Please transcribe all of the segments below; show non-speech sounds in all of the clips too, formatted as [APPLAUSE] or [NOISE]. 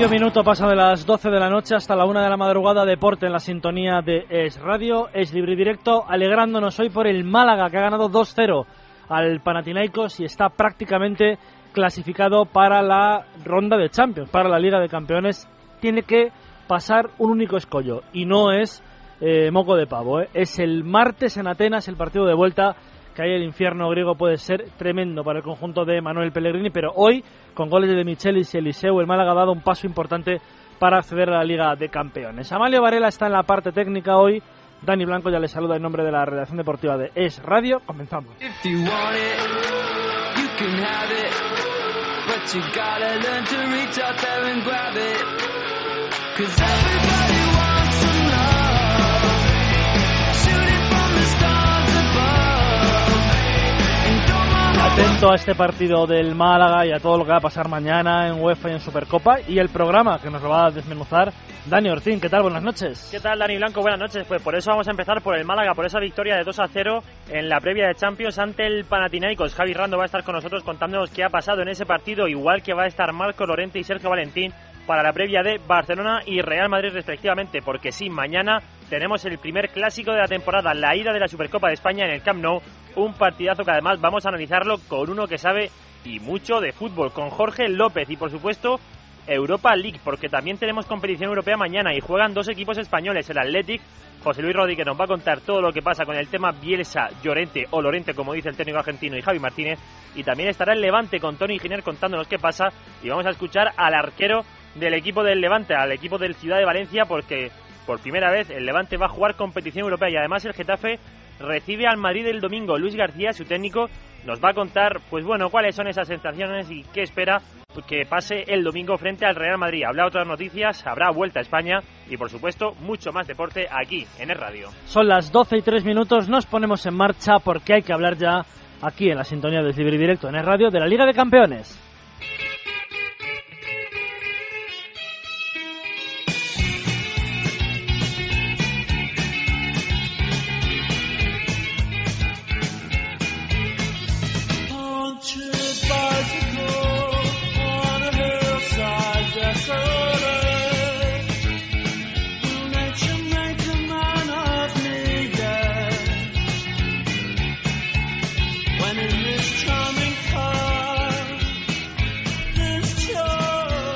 Medio minuto pasa de las 12 de la noche hasta la 1 de la madrugada, deporte en la sintonía de Es Radio, Es Libre y Directo, alegrándonos hoy por el Málaga que ha ganado 2-0 al Panathinaikos y está prácticamente clasificado para la ronda de Champions, para la Liga de Campeones. Tiene que pasar un único escollo y no es eh, moco de pavo, ¿eh? es el martes en Atenas el partido de vuelta que ahí el infierno griego puede ser tremendo para el conjunto de Manuel Pellegrini, pero hoy, con goles de Michelis y Eliseu, el Málaga ha dado un paso importante para acceder a la Liga de Campeones. Amalio Varela está en la parte técnica hoy. Dani Blanco ya le saluda en nombre de la redacción deportiva de Es Radio. Comenzamos. Atento a este partido del Málaga y a todo lo que va a pasar mañana en UEFA y en Supercopa y el programa que nos lo va a desmenuzar Dani Ortín. ¿Qué tal? Buenas noches. ¿Qué tal, Dani Blanco? Buenas noches. Pues por eso vamos a empezar por el Málaga, por esa victoria de 2 a 0 en la previa de Champions ante el Panathinaikos. Javi Rando va a estar con nosotros contándonos qué ha pasado en ese partido, igual que va a estar Marco Lorente y Sergio Valentín para la previa de Barcelona y Real Madrid respectivamente, porque sí, mañana tenemos el primer clásico de la temporada, la ida de la Supercopa de España en el Camp Nou, un partidazo que además vamos a analizarlo con uno que sabe y mucho de fútbol, con Jorge López y por supuesto Europa League, porque también tenemos competición europea mañana y juegan dos equipos españoles, el Athletic, José Luis Rodríguez nos va a contar todo lo que pasa con el tema Bielsa, Llorente o Lorente, como dice el técnico argentino, y Javi Martínez, y también estará el Levante con Tony Giner contándonos qué pasa, y vamos a escuchar al arquero del equipo del Levante, al equipo del Ciudad de Valencia, porque por primera vez el Levante va a jugar competición europea. Y además el Getafe recibe al Madrid el domingo. Luis García, su técnico, nos va a contar, pues bueno, cuáles son esas sensaciones y qué espera que pase el domingo frente al Real Madrid. Habrá otras noticias, habrá vuelta a España y por supuesto mucho más deporte aquí en el radio. Son las 12 y 3 minutos, nos ponemos en marcha porque hay que hablar ya aquí en la sintonía de Libre Directo en el radio de la Liga de Campeones.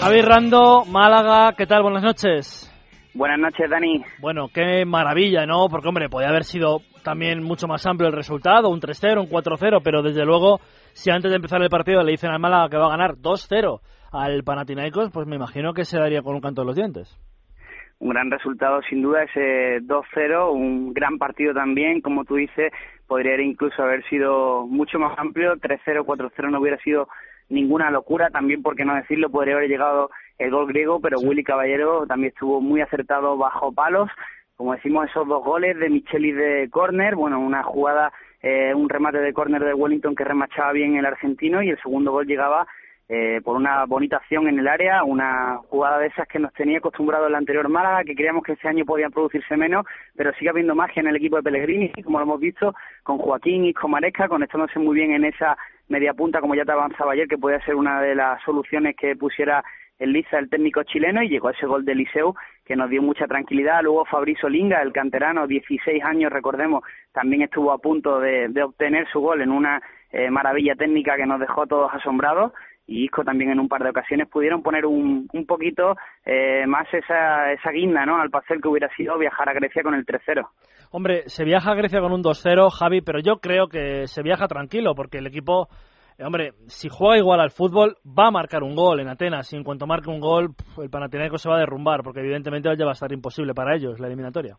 Javi Rando, Málaga, ¿qué tal? Buenas noches. Buenas noches, Dani. Bueno, qué maravilla, ¿no? Porque, hombre, podía haber sido también mucho más amplio el resultado, un 3-0, un 4-0, pero desde luego, si antes de empezar el partido le dicen al Málaga que va a ganar 2-0 al Panathinaikos, pues me imagino que se daría con un canto de los dientes. Un gran resultado, sin duda, ese 2-0, un gran partido también, como tú dices, podría incluso haber sido mucho más amplio, 3-0, 4-0 no hubiera sido ninguna locura, también porque no decirlo, podría haber llegado el gol griego, pero Willy Caballero también estuvo muy acertado bajo palos, como decimos, esos dos goles de Micheli de córner, bueno, una jugada, eh, un remate de córner de Wellington que remachaba bien el argentino y el segundo gol llegaba eh, por una bonita acción en el área, una jugada de esas que nos tenía acostumbrado el anterior Málaga, que creíamos que este año podían producirse menos, pero sigue habiendo magia en el equipo de Pellegrini, como lo hemos visto, con Joaquín y con Maresca, conectándose muy bien en esa media punta, como ya te avanzaba ayer, que podía ser una de las soluciones que pusiera el Liza, el técnico chileno, y llegó ese gol de Liceu que nos dio mucha tranquilidad. Luego Fabrizio Linga, el canterano, 16 años, recordemos, también estuvo a punto de, obtener su gol en una eh, maravilla técnica que nos dejó todos asombrados. Y Isco también en un par de ocasiones pudieron poner un, un poquito eh, más esa, esa guinda ¿no? al pastel que hubiera sido viajar a Grecia con el 3-0. Hombre, se viaja a Grecia con un 2-0, Javi, pero yo creo que se viaja tranquilo porque el equipo eh, hombre, si juega igual al fútbol, va a marcar un gol en Atenas y en cuanto marque un gol, el Panathinaikos se va a derrumbar porque evidentemente ya va a estar imposible para ellos la eliminatoria.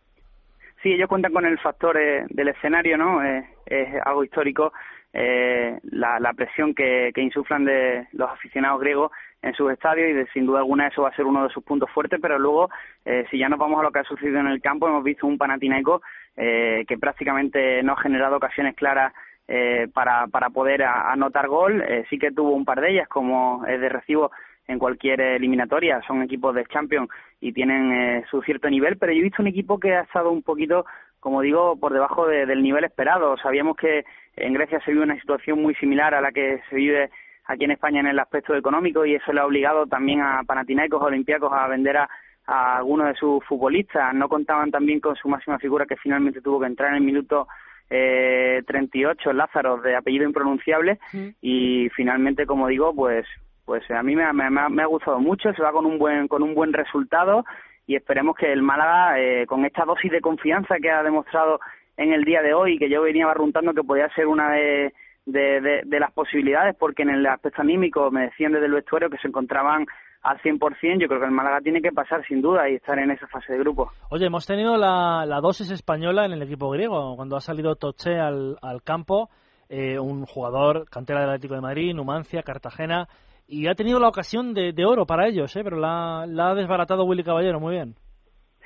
Sí, ellos cuentan con el factor eh, del escenario, ¿no? es algo histórico eh, la, la, presión que, que, insuflan de los aficionados griegos en sus estadios y de, sin duda alguna eso va a ser uno de sus puntos fuertes, pero luego, eh, si ya nos vamos a lo que ha sucedido en el campo, hemos visto un Panathinaikos eh, que prácticamente no ha generado ocasiones claras eh, para, para poder anotar gol. Eh, sí que tuvo un par de ellas, como es de recibo en cualquier eliminatoria. Son equipos de Champions y tienen eh, su cierto nivel, pero yo he visto un equipo que ha estado un poquito, como digo, por debajo del nivel esperado. Sabíamos que en Grecia se vive una situación muy similar a la que se vive aquí en España en el aspecto económico y eso le ha obligado también a Panathinaikos, a Olympiacos a vender a, a algunos de sus futbolistas. No contaban también con su máxima figura que finalmente tuvo que entrar en el minuto eh, 38, Lázaro, de apellido impronunciable, y finalmente, como digo, pues pues a mí me, me, me, ha gustado mucho, se va con un buen con un buen resultado y esperemos que el Málaga, eh, con esta dosis de confianza que ha demostrado en el día de hoy, que yo venía barruntando que podía ser una de, de, las posibilidades, porque en el aspecto anímico me decían desde el vestuario que se encontraban al 100%, yo creo que el Málaga tiene que pasar sin duda y estar en esa fase de grupo. Oye, hemos tenido la, dosis española en el equipo griego, cuando ha salido Toche al, al campo, eh, un jugador cantera del Atlético de Madrid, Numancia, Cartagena, y ha tenido la ocasión de, de oro para ellos, ¿eh? pero la, ha desbaratado Willy Caballero, muy bien.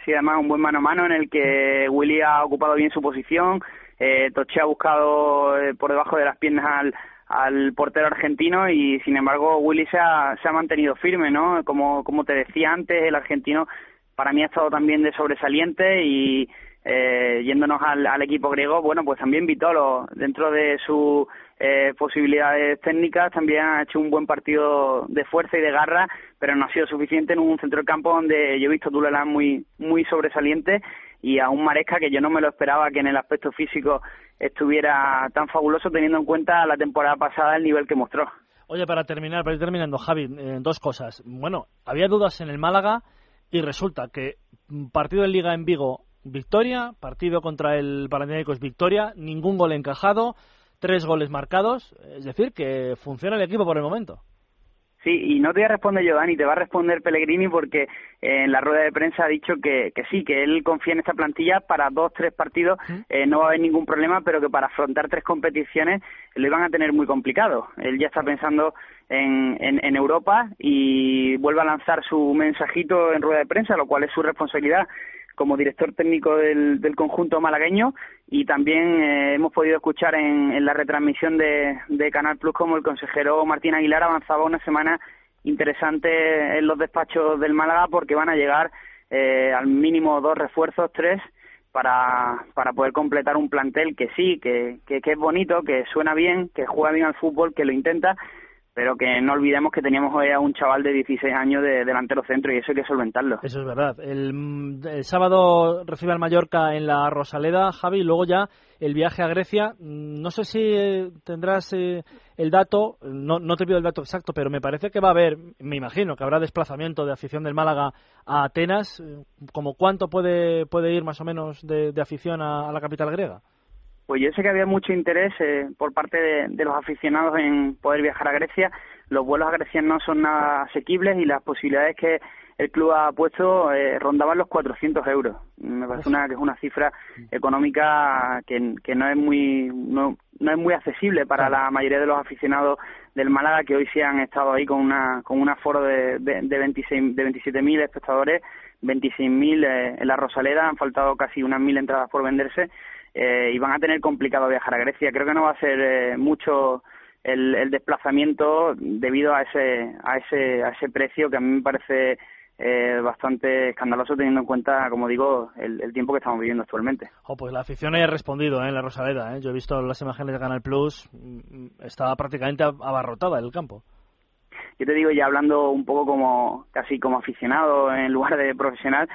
Sí, además un buen mano a mano en el que Willy ha ocupado bien su posición, eh, Toche ha buscado eh, por debajo de las piernas al, al portero argentino y sin embargo Willy se ha, se ha mantenido firme, ¿no? Como, como te decía antes, el argentino para mí ha estado también de sobresaliente y eh, yéndonos al, al, equipo griego, bueno, pues también Vitolo, dentro de sus eh, posibilidades técnicas, también ha hecho un buen partido de fuerza y de garra, pero no ha sido suficiente en un centro del campo donde yo he visto Tulela muy, muy sobresaliente y a un Maresca que yo no me lo esperaba que en el aspecto físico estuviera tan fabuloso teniendo en cuenta la temporada pasada el nivel que mostró. Oye, para terminar, para ir terminando, Javi, eh, dos cosas. Bueno, había dudas en el Málaga y resulta que partido de Liga en Vigo, victoria, partido contra el Panathinaikos, victoria, ningún gol encajado, tres goles marcados, es decir, que funciona el equipo por el momento. Sí, y no te voy a responder yo, Dani, te va a responder Pellegrini porque eh, en la rueda de prensa ha dicho que, que sí, que él confía en esta plantilla para dos, tres partidos, eh, no va a haber ningún problema, pero que para afrontar tres competiciones lo iban a tener muy complicado. Él ya está pensando en, en, en Europa y vuelve a lanzar su mensajito en rueda de prensa, lo cual es su responsabilidad como director técnico del, del conjunto malagueño y también eh, hemos podido escuchar en, en la retransmisión de, de, Canal Plus como el consejero Martín Aguilar avanzaba una semana interesante en los despachos del Málaga porque van a llegar eh, al mínimo dos refuerzos, tres, para, para poder completar un plantel que sí, que, que, que es bonito, que suena bien, que juega bien al fútbol, que lo intenta, pero que no olvidemos que teníamos hoy a un chaval de 16 años de delantero centro y eso hay que solventarlo. Eso es verdad. El, el sábado recibe al Mallorca en la Rosaleda, Javi, y luego ya el viaje a Grecia. Mm, no sé si eh, tendrás eh, el dato, no, no te pido el dato exacto, pero me parece que va a haber, me imagino que habrá desplazamiento de afición del Málaga a Atenas. Eh, ¿Como cuánto puede, puede ir más o menos de, de afición a, a la capital griega? Pues yo sé que había mucho interés eh, por parte de, de, los aficionados en poder viajar a Grecia. Los vuelos a Grecia no son nada asequibles y las posibilidades que el club ha puesto eh, rondaban los 400 euros. Me parece una que es una cifra económica que, que no es muy no, no es muy accesible para la mayoría de los aficionados del Málaga que hoy sí han estado ahí con una con un aforo de, de, de 26 de 27.000 espectadores, 26.000 eh, en la Rosaleda, han faltado casi unas mil entradas por venderse eh, y van a tener complicado viajar a Grecia. Creo que no va a ser eh, mucho el, el, desplazamiento debido a ese, a ese, a ese precio que a mí me parece eh, bastante escandaloso teniendo en cuenta, como digo, el, el tiempo que estamos viviendo actualmente. Oh, pues la afición ha respondido ¿eh? en la Rosaleda. ¿eh? Yo he visto las imágenes de Canal Plus, mm, estaba prácticamente abarrotada el campo. Yo te digo, ya hablando un poco como casi como aficionado en lugar de profesional,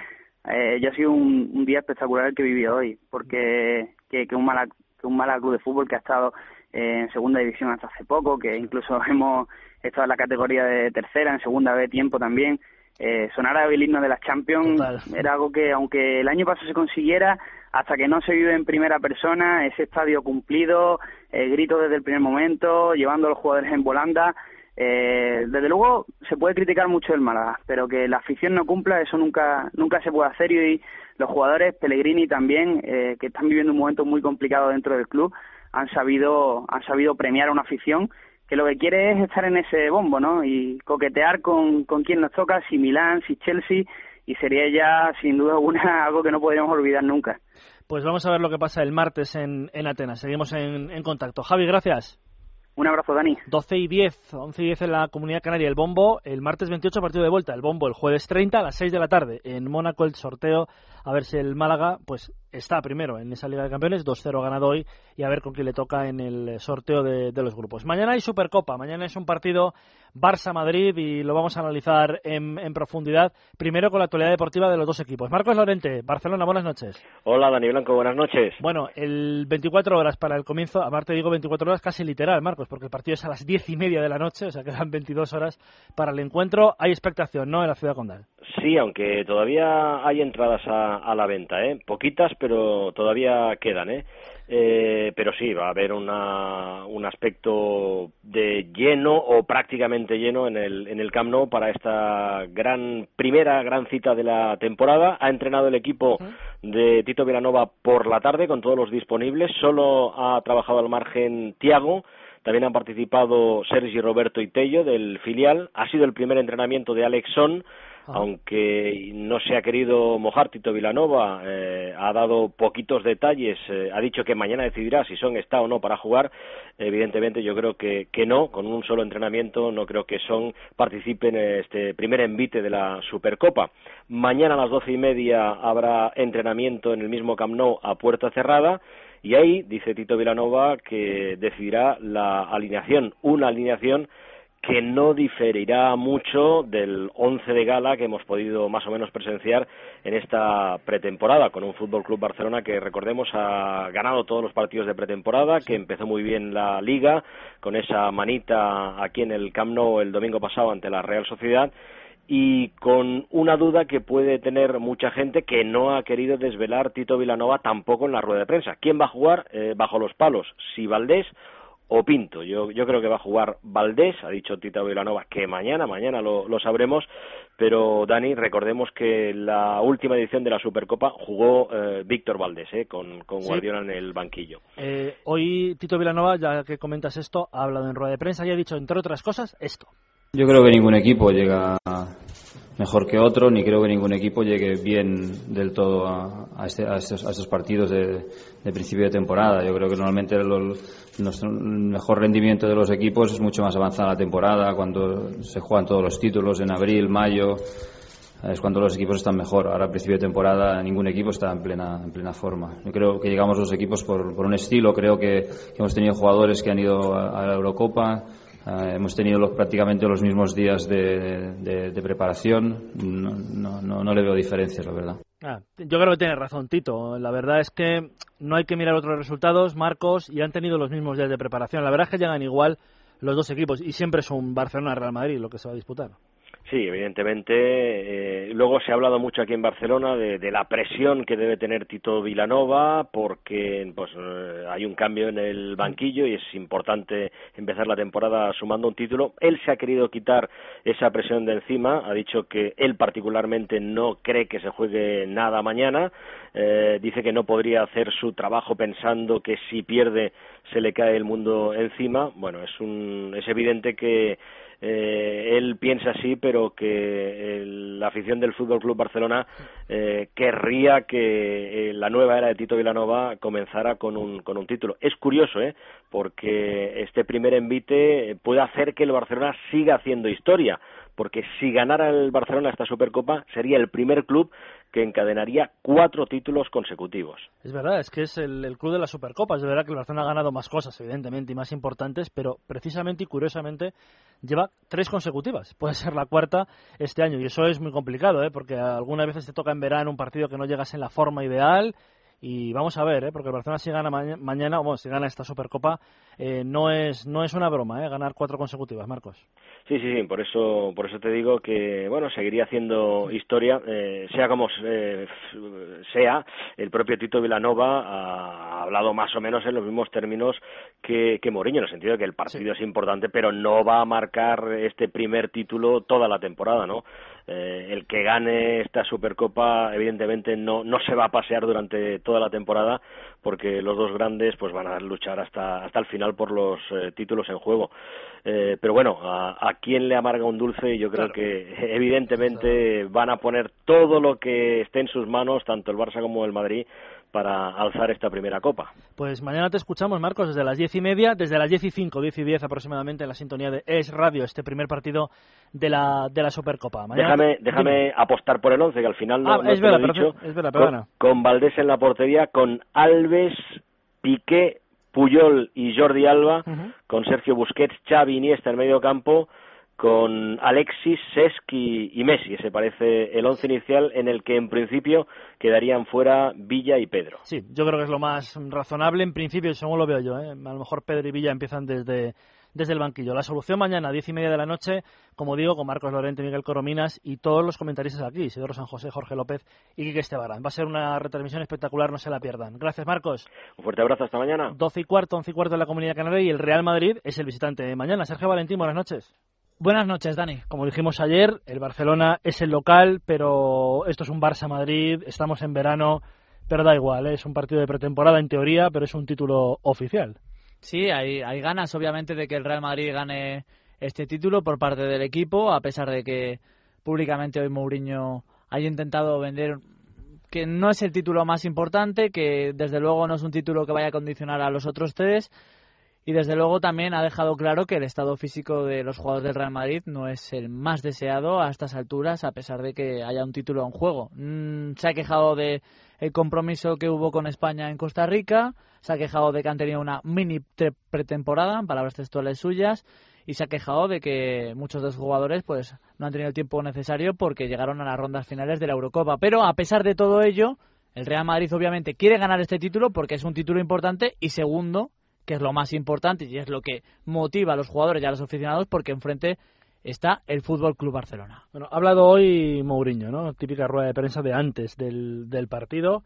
eh, ya ha sido un, un, día espectacular el que he vivido hoy, porque que, que un mala que un mala club de fútbol que ha estado eh, en segunda división hasta hace poco, que incluso [LAUGHS] hemos estado en la categoría de tercera, en segunda B tiempo también, eh, sonar a el himno de las Champions Total. era algo que, aunque el año pasado se consiguiera, hasta que no se vive en primera persona, ese estadio cumplido, eh, grito desde el primer momento, llevando a los jugadores en volanda, eh, desde luego se puede criticar mucho el Málaga, pero que la afición no cumpla, eso nunca nunca se puede hacer y los jugadores, Pellegrini también, eh, que están viviendo un momento muy complicado dentro del club, han sabido han sabido premiar a una afición que lo que quiere es estar en ese bombo, ¿no? Y coquetear con, con quien nos toca, si Milán, si Chelsea, y sería ya sin duda alguna [LAUGHS] algo que no podríamos olvidar nunca. Pues vamos a ver lo que pasa el martes en, Atenas. Seguimos en, en contacto. Javi, gracias. Un abrazo, Dani. 12 y 10, 11 y 10 en la Comunidad Canaria. El Bombo, el martes 28, partido de vuelta. El Bombo, el jueves 30 a las 6 de la tarde. En Mónaco, el sorteo. A ver si el Málaga, pues está primero en esa Liga de Campeones. 2-0 ganado hoy. Y a ver con quién le toca en el sorteo de, de los grupos. Mañana hay Supercopa. Mañana es un partido Barça-Madrid y lo vamos a analizar en, en, profundidad. Primero con la actualidad deportiva de los dos equipos. Marcos Lorente, Barcelona, buenas noches. Hola, Dani Blanco, buenas noches. Bueno, el 24 horas para el comienzo, aparte digo 24 horas casi literal, Marcos, porque el partido es a las 10 y media de la noche, o sea quedan 22 horas para el encuentro. Hay expectación, ¿no?, en la ciudad condal. Sí, aunque todavía hay entradas a, a la venta, ¿eh? Poquitas, pero todavía quedan, ¿eh? Eh, pero sí, va a haber una, un aspecto de lleno o prácticamente lleno en el, en el Camp Nou para esta gran primera gran cita de la temporada. Ha entrenado el equipo de Tito Villanova por la tarde con todos los disponibles. Solo ha trabajado al margen Tiago. También han participado Sergi Roberto y Tello del filial. Ha sido el primer entrenamiento de Alexson aunque no se ha querido mojar Tito Vilanova, eh, ha dado poquitos detalles, eh, ha dicho que mañana decidirá si Son está o no para jugar. Evidentemente yo creo que, que no, con un solo entrenamiento no creo que Son participe en este primer envite de la Supercopa. Mañana a las doce y media habrá entrenamiento en el mismo Camp Nou a puerta cerrada. Y ahí, dice Tito Vilanova, que decidirá la alineación, una alineación que no diferirá mucho del once de gala que hemos podido más o menos presenciar en esta pretemporada con un Fútbol Club Barcelona que recordemos ha ganado todos los partidos de pretemporada, que empezó muy bien la liga con esa manita aquí en el Camp Nou el domingo pasado ante la Real Sociedad y con una duda que puede tener mucha gente que no ha querido desvelar Tito Vilanova tampoco en la rueda de prensa. ¿Quién va a jugar eh, bajo los palos? Si Valdés o Pinto. Yo, yo creo que va a jugar Valdés, ha dicho Tito Vilanova que mañana, mañana lo, lo sabremos, pero Dani, recordemos que la última edición de la Supercopa jugó eh, Víctor Valdés, eh, con, con Guardiola en el banquillo. Eh, hoy Tito Vilanova, ya que comentas esto, ha hablado en rueda de prensa y ha dicho, entre otras cosas, esto. Yo creo que ningún equipo llega mejor que otro, ni creo que ningún equipo llegue bien del todo a, a, este, a, estos, a estos, partidos de, de, principio de temporada. Yo creo que normalmente el, nuestro mejor rendimiento de los equipos es mucho más avanzada la temporada, cuando se juegan todos los títulos en abril, mayo, es cuando los equipos están mejor. Ahora, a principio de temporada, ningún equipo está en plena, en plena forma. Yo creo que llegamos los equipos por, por un estilo, creo que, hemos tenido jugadores que han ido a, la Eurocopa Uh, hemos tenido los, prácticamente los mismos días de, de, de preparación. No, no, no, le veo diferencias, la verdad. Ah, yo creo que tiene razón, Tito. La verdad es que no hay que mirar otros resultados, Marcos, y han tenido los mismos días de preparación. La verdad es que llegan igual los dos equipos y siempre es un Barcelona-Real Madrid lo que se va a disputar. Sí, evidentemente. Eh, luego se ha hablado mucho aquí en Barcelona de, de, la presión que debe tener Tito Vilanova porque pues, eh, hay un cambio en el banquillo y es importante empezar la temporada sumando un título. Él se ha querido quitar esa presión de encima. Ha dicho que él particularmente no cree que se juegue nada mañana. Eh, dice que no podría hacer su trabajo pensando que si pierde se le cae el mundo encima. Bueno, es, un, es evidente que eh, él piensa así, pero que el, la afición del Fútbol Club Barcelona eh, querría que eh, la nueva era de Tito Vilanova comenzara con un, con un título. Es curioso, ¿eh? porque este primer envite puede hacer que el Barcelona siga haciendo historia, porque si ganara el Barcelona esta Supercopa sería el primer club que encadenaría cuatro títulos consecutivos. Es verdad, es que es el, club de la Supercopa. Es verdad que el Barcelona ha ganado más cosas, evidentemente, y más importantes, pero precisamente y curiosamente lleva tres consecutivas. Puede ser la cuarta este año, y eso es muy complicado, ¿eh? porque algunas veces te toca en verano un partido que no llegas en la forma ideal y vamos a ver, ¿eh? porque el Barcelona si gana ma mañana, bueno, si gana esta Supercopa, eh, no es no es una broma, ¿eh? ganar cuatro consecutivas, Marcos. Sí, sí, sí, por eso por eso te digo que bueno seguiría haciendo historia, eh, sea como eh, sea. El propio Tito Vilanova ha hablado más o menos en los mismos términos que, que Mourinho, en el sentido de que el partido sí. es importante, pero no va a marcar este primer título toda la temporada, ¿no? Eh, el que gane esta Supercopa evidentemente no, no se va a pasear durante toda la temporada porque los dos grandes pues van a luchar hasta, hasta el final por los eh, títulos en juego. Eh, pero bueno, a, a quién le amarga un dulce yo creo claro. que evidentemente van a poner todo lo que esté en sus manos, tanto el Barça como el Madrid, para alzar esta primera copa. Pues mañana te escuchamos, Marcos, desde las diez y media, desde las diez y cinco, diez y diez aproximadamente en la sintonía de Es Radio, este primer partido de la, de la Supercopa. déjame déjame apostar por el once, que al final no, ah, es te verdad, lo he dicho. Es verdad, con, con Valdés en la portería, con Alves, Piqué, Puyol y Jordi Alba, con Sergio Busquets, Xavi Iniesta en medio campo, con Alexis, Seschi y Messi. Se parece el once inicial en el que en principio quedarían fuera Villa y Pedro. Sí, yo creo que es lo más razonable en principio, según lo veo yo. ¿eh? A lo mejor Pedro y Villa empiezan desde, desde el banquillo. La solución mañana, diez y media de la noche, como digo, con Marcos Lorente, Miguel Corominas y todos los comentaristas aquí, Isidoro San José, Jorge López y Quique Estebarán. Va a ser una retransmisión espectacular, no se la pierdan. Gracias, Marcos. Un fuerte abrazo, hasta mañana. Doce y cuarto, once y cuarto de la Comunidad Canaria y el Real Madrid es el visitante de mañana. Sergio Valentín, buenas noches. Buenas noches, Dani. Como dijimos ayer, el Barcelona es el local, pero esto es un Barça-Madrid, estamos en verano, pero da igual, ¿eh? es un partido de pretemporada en teoría, pero es un título oficial. Sí, hay, hay ganas, obviamente, de que el Real Madrid gane este título por parte del equipo, a pesar de que públicamente hoy Mourinho haya intentado vender que no es el título más importante, que desde luego no es un título que vaya a condicionar a los otros tres y desde luego también ha dejado claro que el estado físico de los jugadores del Real Madrid no es el más deseado a estas alturas, a pesar de que haya un título en juego. Mm, se ha quejado de el compromiso que hubo con España en Costa Rica, se ha quejado de que han tenido una mini pretemporada, en palabras textuales suyas, y se ha quejado de que muchos de los jugadores pues no han tenido el tiempo necesario porque llegaron a las rondas finales de la Eurocopa. Pero a pesar de todo ello, el Real Madrid obviamente quiere ganar este título porque es un título importante y segundo, que es lo más importante y es lo que motiva a los jugadores y a los aficionados porque enfrente está el Fútbol Club Barcelona. Bueno, ha hablado hoy Mourinho, ¿no? Típica rueda de prensa de antes del, del partido.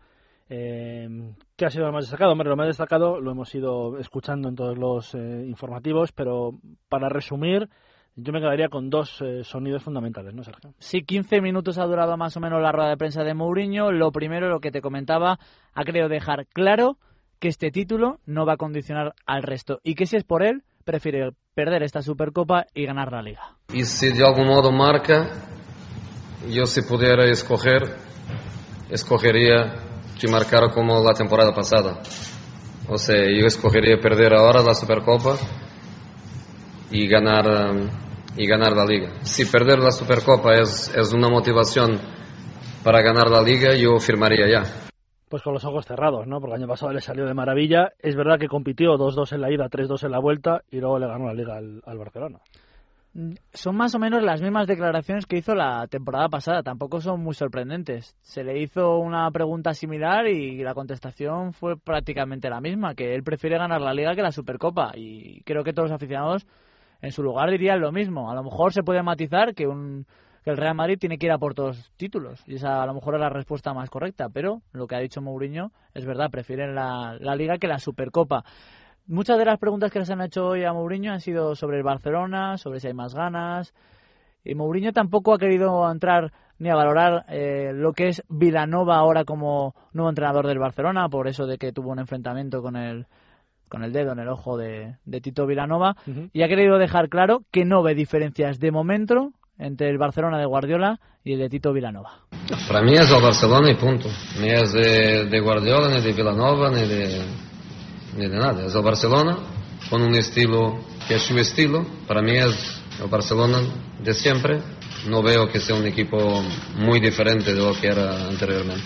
Eh, ¿Qué ha sido lo más destacado? Hombre, lo más destacado lo hemos ido escuchando en todos los eh, informativos, pero para resumir, yo me quedaría con dos eh, sonidos fundamentales, ¿no, Sergio? Sí, 15 minutos ha durado más o menos la rueda de prensa de Mourinho. Lo primero, lo que te comentaba, ha querido dejar claro que este título no va a condicionar al resto y que si es por él, prefiere perder esta Supercopa y ganar la Liga. Y si de algún modo marca, yo si pudiera escoger, escogería que marcara como la temporada pasada. O sea, yo escogería perder ahora la Supercopa y ganar, y ganar la Liga. Si perder la Supercopa es, es una motivación para ganar la Liga, yo firmaría ya pues con los ojos cerrados, ¿no? Porque el año pasado le salió de maravilla. Es verdad que compitió 2-2 en la ida, 3-2 en la vuelta y luego le ganó la liga al, Barcelona. Mm, son más o menos las mismas declaraciones que hizo la temporada pasada, tampoco son muy sorprendentes. Se le hizo una pregunta similar y la contestación fue prácticamente la misma, que él prefiere ganar la liga que la Supercopa y creo que todos los aficionados en su lugar dirían lo mismo. A lo mejor se puede matizar que un el Real Madrid tiene que ir a por todos los títulos. Y esa a lo mejor es la respuesta más correcta. Pero lo que ha dicho Mourinho es verdad, prefieren la, Liga que la Supercopa. Muchas de las preguntas que les han hecho hoy a Mourinho han sido sobre el Barcelona, sobre si hay más ganas. Y Mourinho tampoco ha querido entrar ni a valorar eh, lo que es Vilanova ahora como nuevo entrenador del Barcelona, por eso de que tuvo un enfrentamiento con el, con el dedo en el ojo de, Tito Vilanova, y ha querido dejar claro que no ve diferencias de momento entre el Barcelona de Guardiola y el de Tito Vilanova. Para mí es el Barcelona y punto. Ni es de, Guardiola, ni de Vilanova, ni de, ni de nada. Es el Barcelona con un estilo que es su estilo. Para mí es el Barcelona de siempre. No veo que sea un equipo muy diferente de lo que era anteriormente.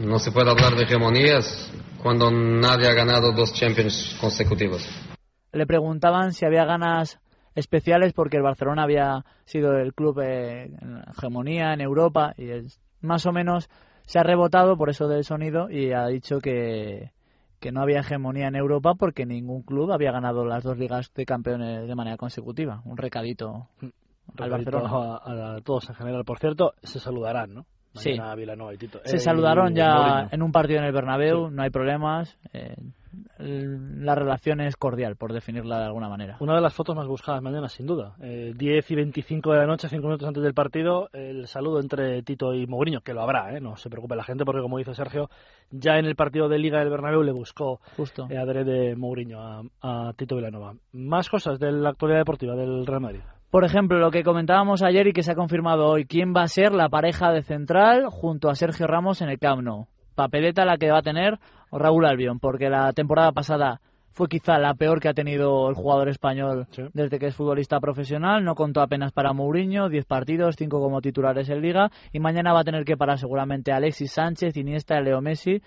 No se puede hablar de hegemonías cuando nadie ha ganado dos Champions consecutivos. Le preguntaban si había ganas especiales porque el Barcelona había sido el club en hegemonía en Europa y es, más o menos se ha rebotado por eso del sonido y ha dicho que, que no había hegemonía en Europa porque ningún club había ganado las dos ligas de campeones de manera consecutiva. Un recadito, al Barcelona. A, todos en general. Por cierto, se saludarán, ¿no? sí. Se saludaron ya en un partido en el Bernabéu, no hay problemas. Eh, la relación es cordial, por definirla de alguna manera. Una de las fotos más buscadas mañana, sin duda. Eh, 10 y 25 de la noche, 5 minutos antes del partido, el saludo entre Tito y Mourinho, que lo habrá, ¿eh? no se preocupe la gente, porque como dice Sergio, ya en el partido de Liga del Bernabéu le buscó Justo. Eh, de Mourinho a, a Tito Villanova. Más cosas de la actualidad deportiva del Real Madrid. Por ejemplo, lo que comentábamos ayer y que se ha confirmado hoy, ¿quién va a ser la pareja de central junto a Sergio Ramos en el Camp Nou? Papeleta la que va a tener Raúl Albión, porque la temporada pasada fue quizá la peor que ha tenido el jugador español desde que es futbolista profesional. No contó apenas para Mourinho, 10 partidos, 5 como titulares en Liga. Y mañana va a tener que parar seguramente Alexis Sánchez, Iniesta, Leo Messi.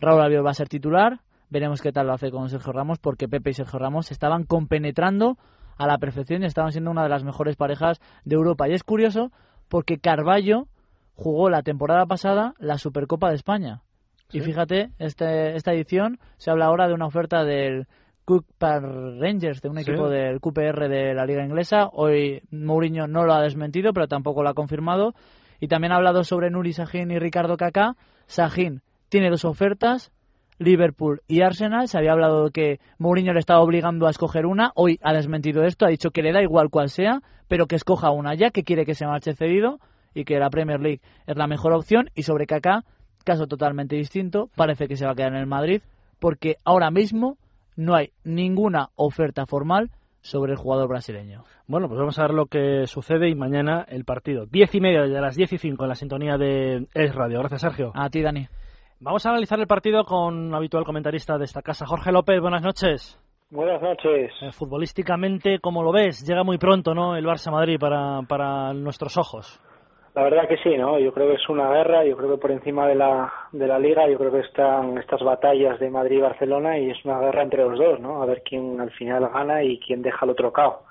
Raúl Albiol va a ser titular. Veremos qué tal lo hace con Sergio Ramos, porque Pepe y Sergio Ramos estaban compenetrando a la perfección y estaban siendo una de las mejores parejas de Europa. Y es curioso porque Carballo jugó la temporada pasada la Supercopa de España. Y fíjate, este, esta edición se habla ahora de una oferta del Cooper Rangers, de un equipo del QPR de la Liga Inglesa. Hoy Mourinho no lo ha desmentido, pero tampoco lo ha confirmado. Y también ha hablado sobre Nuri Sahin y Ricardo Kaká. Sahin tiene dos ofertas, Liverpool y Arsenal. Se había hablado de que Mourinho le estaba obligando a escoger una. Hoy ha desmentido esto, ha dicho que le da igual cual sea, pero que escoja una ya, que quiere que se marche cedido y que la Premier League es la mejor opción. Y sobre Kaká, caso totalmente distinto, parece que se va a quedar en el Madrid, porque ahora mismo no hay ninguna oferta formal sobre el jugador brasileño. Bueno, pues vamos a ver lo que sucede y mañana el partido. Diez y media de las diez y cinco en la sintonía de Es Radio. Gracias, Sergio. A ti, Dani. Vamos a analizar el partido con un habitual comentarista de esta casa, Jorge López. Buenas noches. Buenas noches. Eh, futbolísticamente, ¿cómo lo ves? Llega muy pronto, ¿no? El Barça Madrid para, para nuestros ojos. La verdad que sí, ¿no? Yo creo que es una guerra, yo creo que por encima de la, de la liga, yo creo que están estas batallas de Madrid y Barcelona y es una guerra entre los dos, ¿no? A ver quién al final gana y quién deja al otro cao.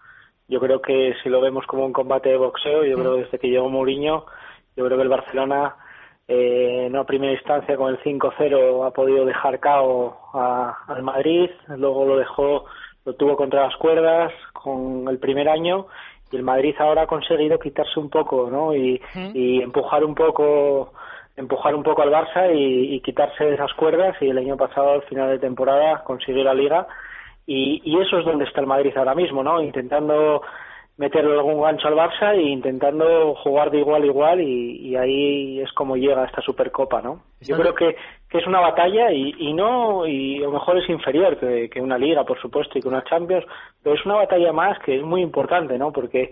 Yo creo que si lo vemos como un combate de boxeo, yo creo que desde que llegó Mourinho, yo creo que el Barcelona eh, no a primera instancia con el 5-0 ha podido dejar cao al Madrid, luego lo dejó, lo tuvo contra las cuerdas con el primer año y el Madrid ahora ha conseguido quitarse un poco, ¿no? Y, y empujar un poco empujar un poco al Barça y, y, quitarse esas cuerdas y el año pasado al final de temporada consiguió la liga y, y eso es donde está el Madrid ahora mismo, ¿no? Intentando meterle algún gancho al Barça e intentando jugar de igual a igual y, y ahí es como llega esta Supercopa, ¿no? Yo creo que, que es una batalla y, y no, y a lo mejor es inferior que, que una liga, por supuesto, y que una Champions, pero es una batalla más que es muy importante, ¿no? Porque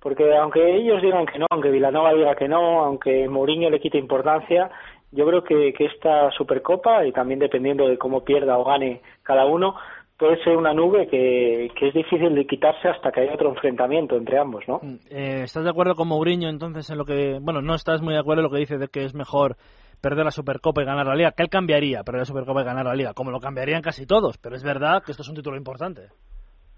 porque aunque ellos digan que no, aunque Vilanova diga que no, aunque Mourinho le quite importancia, yo creo que, que esta Supercopa, y también dependiendo de cómo pierda o gane cada uno, puede ser una nube que, que, es difícil de quitarse hasta que haya otro enfrentamiento entre ambos, ¿no? Mm, eh, ¿Estás de acuerdo con Mourinho entonces en lo que, bueno, no estás muy de acuerdo en lo que dice de que es mejor perder la Supercopa y ganar la Liga? Que él cambiaría perder la Supercopa y ganar la Liga, como lo cambiarían casi todos, pero es verdad que esto es un título importante.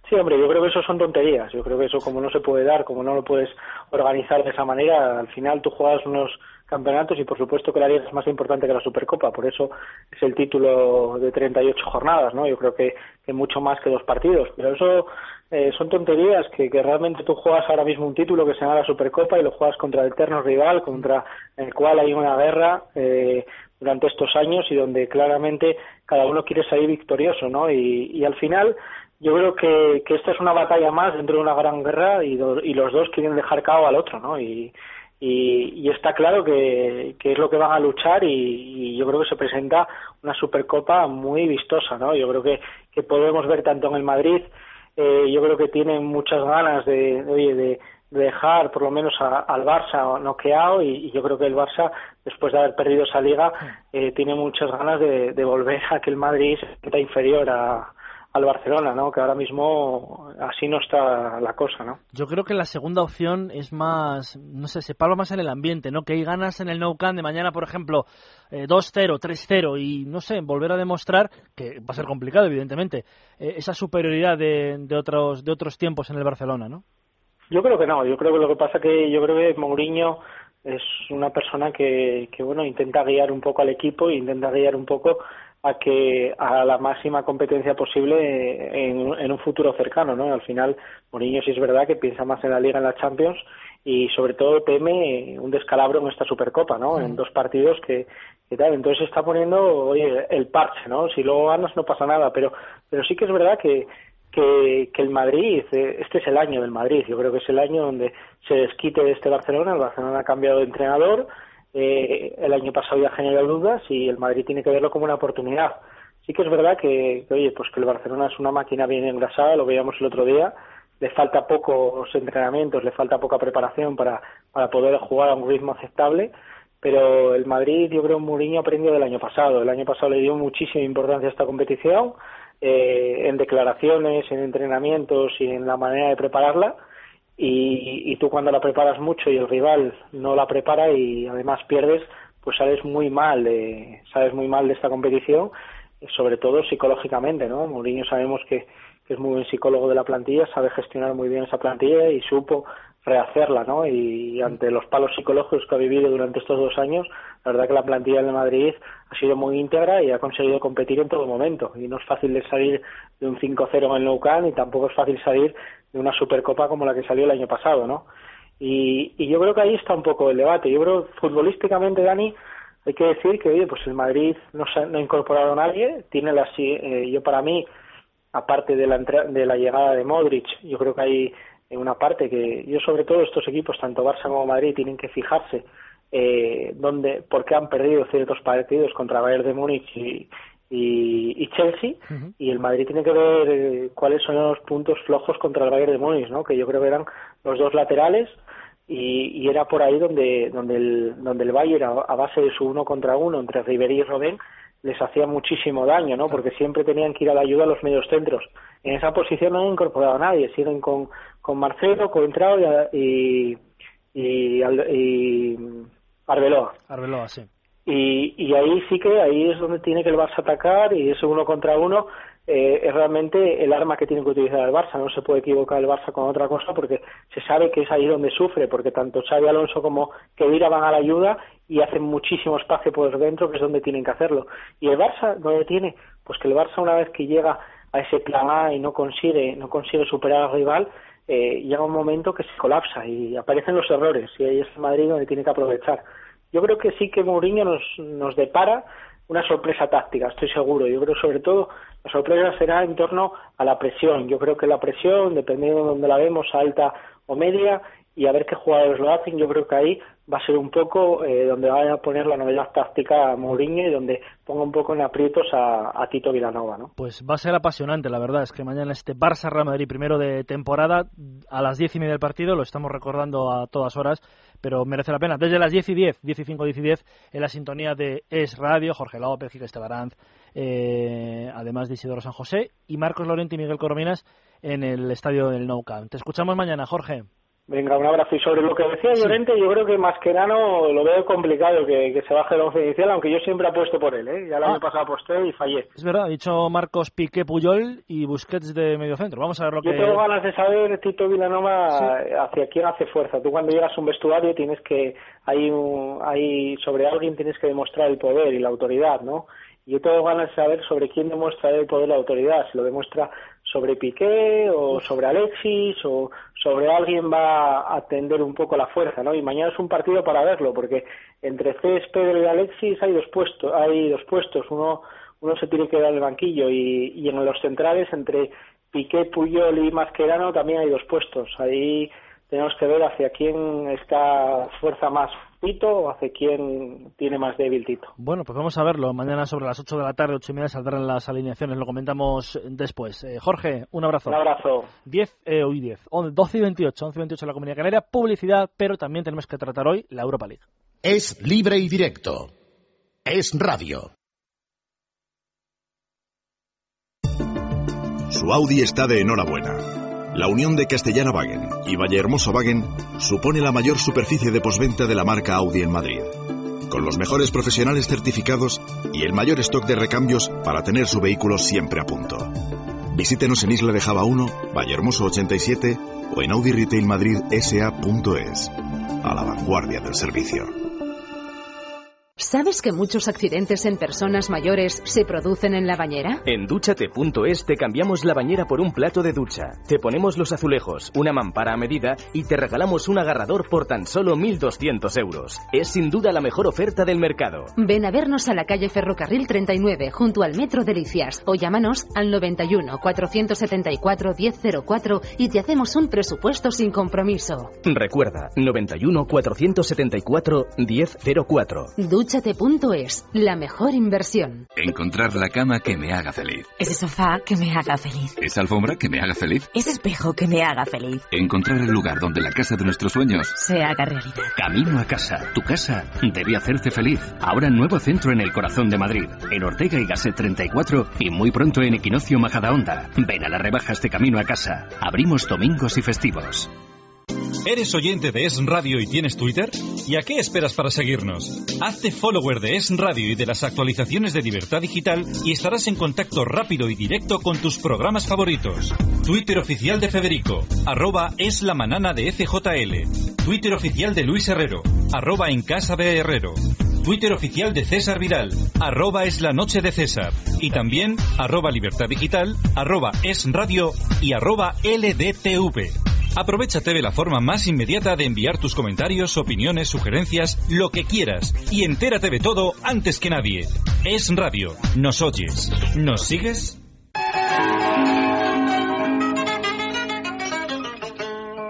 Sí, hombre, yo creo que eso son tonterías. Yo creo que eso como no se puede dar, como no lo puedes organizar de esa manera, al final tú juegas unos campeonatos y por supuesto que la liga es más importante que la Supercopa, por eso es el título de 38 jornadas, ¿no? Yo creo que, que mucho más que dos partidos, pero eso eh, son tonterías que, realmente tú juegas ahora mismo un título que se llama la Supercopa y lo juegas contra el eterno rival, contra el cual hay una guerra eh, durante estos años y donde claramente cada uno quiere salir victorioso, ¿no? Y, al final yo creo que, que esta es una batalla más dentro de una gran guerra y los dos quieren dejar cao al otro, ¿no? Y, y, y está claro que, que, es lo que van a luchar y, y, yo creo que se presenta una supercopa muy vistosa, ¿no? Yo creo que, que podemos ver tanto en el Madrid, eh, yo creo que tienen muchas ganas de, de de, de dejar por lo menos a, al Barça noqueado y, y, yo creo que el Barça después de haber perdido esa liga eh, tiene muchas ganas de, de volver a que el Madrid sienta inferior a, al Barcelona, ¿no? Que ahora mismo así no está la cosa, ¿no? Yo creo que la segunda opción es más, no sé, se palma más en el ambiente, ¿no? Que hay ganas en el Nou Camp de mañana, por ejemplo, eh, 2-0, 3-0 y, no sé, volver a demostrar, que va a ser complicado, evidentemente, eh, esa superioridad de, de, otros, de otros tiempos en el Barcelona, ¿no? Yo creo que no, yo creo que lo que pasa que yo creo que Mourinho es una persona que, que bueno, intenta guiar un poco al equipo e intenta guiar un poco a que a la máxima competencia posible en, en, un futuro cercano, ¿no? Al final, Mourinho sí es verdad que piensa más en la Liga, en la Champions y sobre todo teme un descalabro en esta Supercopa, ¿no? En dos partidos que, que tal, entonces está poniendo, oye, el parche, ¿no? Si luego ganas no pasa nada, pero pero sí que es verdad que que, que el Madrid, eh, este es el año del Madrid, yo creo que es el año donde se desquite de este Barcelona, el Barcelona ha cambiado de entrenador, eh, el año pasado ya generó dudas y el Madrid tiene que verlo como una oportunidad. Sí que es verdad que, que, oye, pues que el Barcelona es una máquina bien engrasada, lo veíamos el otro día, le falta pocos entrenamientos, le falta poca preparación para, para poder jugar a un ritmo aceptable, pero el Madrid, yo creo, Mourinho aprendió del año pasado. El año pasado le dio muchísima importancia a esta competición, eh, en declaraciones, en entrenamientos y en la manera de prepararla. Y, y tú cuando la preparas mucho y el rival no la prepara y además pierdes, pues sales muy mal, de, sales muy mal de esta competición, sobre todo psicológicamente, ¿no? Mourinho sabemos que, que es muy buen psicólogo de la plantilla, sabe gestionar muy bien esa plantilla y supo rehacerla, ¿no? Y ante los palos psicológicos que ha vivido durante estos dos años, la verdad que la plantilla de Madrid ha sido muy íntegra y ha conseguido competir en todo momento. Y no es fácil de salir de un 5-0 en el Nou y tampoco es fácil salir de una Supercopa como la que salió el año pasado, ¿no? Y, y yo creo que ahí está un poco el debate. Yo creo, futbolísticamente, Dani, hay que decir que, oye, pues el Madrid no, se, no ha incorporado a nadie, tiene la, eh, yo para mí, aparte de la, de la llegada de Modric, yo creo que hay una parte que yo sobre todo estos equipos, tanto Barça como Madrid, tienen que fijarse eh, dónde, por qué han perdido ciertos partidos contra Bayern de Múnich y, y, Chelsea y el Madrid tiene que ver eh, cuáles son los puntos flojos contra el Bayern de Múnich, ¿no? que yo creo que eran los dos laterales y, y era por ahí donde donde el donde el Bayern a, a base de su uno contra uno entre Ribery y Robben les hacía muchísimo daño, ¿no? Porque siempre tenían que ir a la ayuda a los medios centros. En esa posición no han incorporado a nadie, siguen con, con Marcelo, con Trao y, y, y, Arbeloa. Arbeloa, sí. Y, y ahí sí que ahí es donde tiene que el Barça atacar y ese uno contra uno eh, es realmente el arma que tiene que utilizar el Barça. No se puede equivocar el Barça con otra cosa porque se sabe que es ahí donde sufre, porque tanto Xavi Alonso como Kedira van a la ayuda y hacen muchísimo espacio por dentro, que es donde tienen que hacerlo. Y el Barça, ¿dónde tiene? Pues que el Barça una vez que llega a ese plan A y no consigue, no consigue superar al rival, eh, llega un momento que se colapsa y aparecen los errores y ahí es el Madrid donde tiene que aprovechar. Yo creo que sí que Mourinho nos, nos depara una sorpresa táctica, estoy seguro. Yo creo sobre todo la sorpresa será en torno a la presión. Yo creo que la presión, dependiendo de donde la vemos, alta o media, y a ver qué jugadores lo hacen, yo creo que ahí va a ser un poco eh, donde vaya a poner la novedad táctica a Mourinho y donde ponga un poco en aprietos a, Tito Vilanova, ¿no? Pues va a ser apasionante, la verdad, es que mañana este Barça Real Madrid primero de temporada a las diez y media del partido, lo estamos recordando a todas horas, pero merece la pena. Desde las diez y diez, diez y cinco, diez y diez, en la sintonía de Es Radio, Jorge López, Giga Estebaranz, eh, además de Isidoro San José, y Marcos Lorente y Miguel Corominas en el estadio del Nou Camp. Te escuchamos mañana, Jorge. Venga, un abrazo. Y sobre lo que decía Llorente, yo creo que Mascherano lo veo complicado que, se baje el once inicial, aunque yo siempre apuesto por él. ¿eh? Ya año ah. pasado aposté y fallé. Es verdad, ha dicho Marcos Piqué Puyol y Busquets de medio centro. Vamos a ver lo yo que... Yo tengo ganas de saber, Tito Vilanova, hacia quién hace fuerza. Tú cuando llegas a un vestuario tienes que... Hay, un, hay sobre alguien tienes que demostrar el poder y la autoridad, ¿no? Yo tengo ganas de saber sobre quién demuestra el poder la autoridad, si lo demuestra sobre Piqué o sobre Alexis o sobre alguien va a tender un poco la fuerza, ¿no? Y mañana es un partido para verlo, porque entre Pedro y Alexis hay dos puestos, hay dos puestos, uno uno se tiene que dar el banquillo y, y en los centrales entre Piqué, Puyol y Mascherano también hay dos puestos. Ahí tenemos que ver hacia quién está fuerza más Tito o hacia quién tiene más débil Tito. Bueno, pues vamos a verlo. Mañana sobre las 8 de la tarde, 8 y media, saldrán las alineaciones. Lo comentamos después. Eh, Jorge, un abrazo. Un abrazo. 10, eh, hoy 10, 12 y 28, 11 y 28 en la Comunidad Canaria. Publicidad, pero también tenemos que tratar hoy la Europa League. Es libre y directo. Es radio. Su Audi está de enhorabuena la unión de Castellana Wagen y Vallehermoso Wagen supone la mayor superficie de posventa de la marca Audi en Madrid. Con los mejores profesionales certificados y el mayor stock de recambios para tener su vehículo siempre a punto. Visítenos en Isla de Java 1, Vallehermoso 87 o en Audi Retail Madrid SA.es. A la vanguardia del servicio. ¿Sabes que muchos accidentes en personas mayores se producen en la bañera? En duchate.es te cambiamos la bañera por un plato de ducha. Te ponemos los azulejos, una mampara a medida y te regalamos un agarrador por tan solo 1.200 euros. Es sin duda la mejor oferta del mercado. Ven a vernos a la calle Ferrocarril 39 junto al Metro Delicias o llámanos al 91 474 1004 y te hacemos un presupuesto sin compromiso. Recuerda, 91 474 1004. Ducha Cámbiate.es, la mejor inversión. Encontrar la cama que me haga feliz. Ese sofá que me haga feliz. Esa alfombra que me haga feliz. Ese espejo que me haga feliz. Encontrar el lugar donde la casa de nuestros sueños se haga realidad. Camino a casa. Tu casa debe hacerte feliz. Ahora nuevo centro en el corazón de Madrid. En Ortega y Gasset 34 y muy pronto en Equinoccio Majadahonda. Ven a las rebajas de Camino a casa. Abrimos domingos y festivos. ¿Eres oyente de Es Radio y tienes Twitter? ¿Y a qué esperas para seguirnos? Hazte follower de Es Radio y de las actualizaciones de Libertad Digital y estarás en contacto rápido y directo con tus programas favoritos. Twitter oficial de Federico, arroba es la manana de FJL. Twitter oficial de Luis Herrero, arroba en casa de Herrero. Twitter oficial de César Vidal, arroba es la noche de César. Y también arroba libertad digital, arroba es radio y arroba LDTV. Aprovechate de la forma más inmediata de enviar tus comentarios, opiniones, sugerencias, lo que quieras y entérate de todo antes que nadie. Es Radio. ¿Nos oyes? ¿Nos sigues?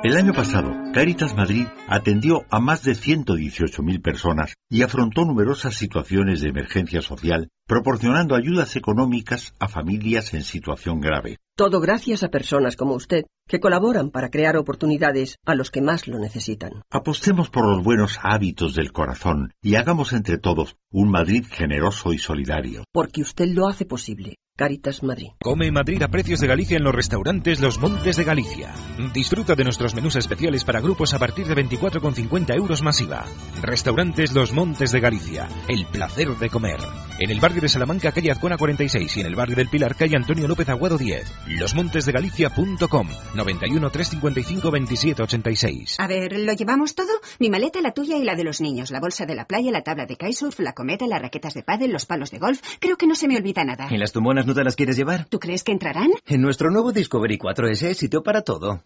El año pasado, Caritas Madrid atendió a más de 118.000 personas y afrontó numerosas situaciones de emergencia social, proporcionando ayudas económicas a familias en situación grave. Todo gracias a personas como usted, que colaboran para crear oportunidades a los que más lo necesitan. Apostemos por los buenos hábitos del corazón y hagamos entre todos un Madrid generoso y solidario. Porque usted lo hace posible. Caritas Madrid. Come Madrid a precios de Galicia en los restaurantes Los Montes de Galicia. Disfruta de nuestros menús especiales para grupos a partir de 24,50 euros masiva. Restaurantes Los Montes de Galicia. El placer de comer. En el barrio de Salamanca, calle Azcona 46 y en el barrio del Pilar, calle Antonio López Aguado 10. Losmontesdegalicia.com 91 355 27 86. A ver, ¿lo llevamos todo? Mi maleta, la tuya y la de los niños. La bolsa de la playa, la tabla de kitesurf, la cometa, las raquetas de pádel, los palos de golf. Creo que no se me olvida nada. ¿Y las tumonas no te las quieres llevar? ¿Tú crees que entrarán? En nuestro nuevo Discovery 4S hay sitio para todo.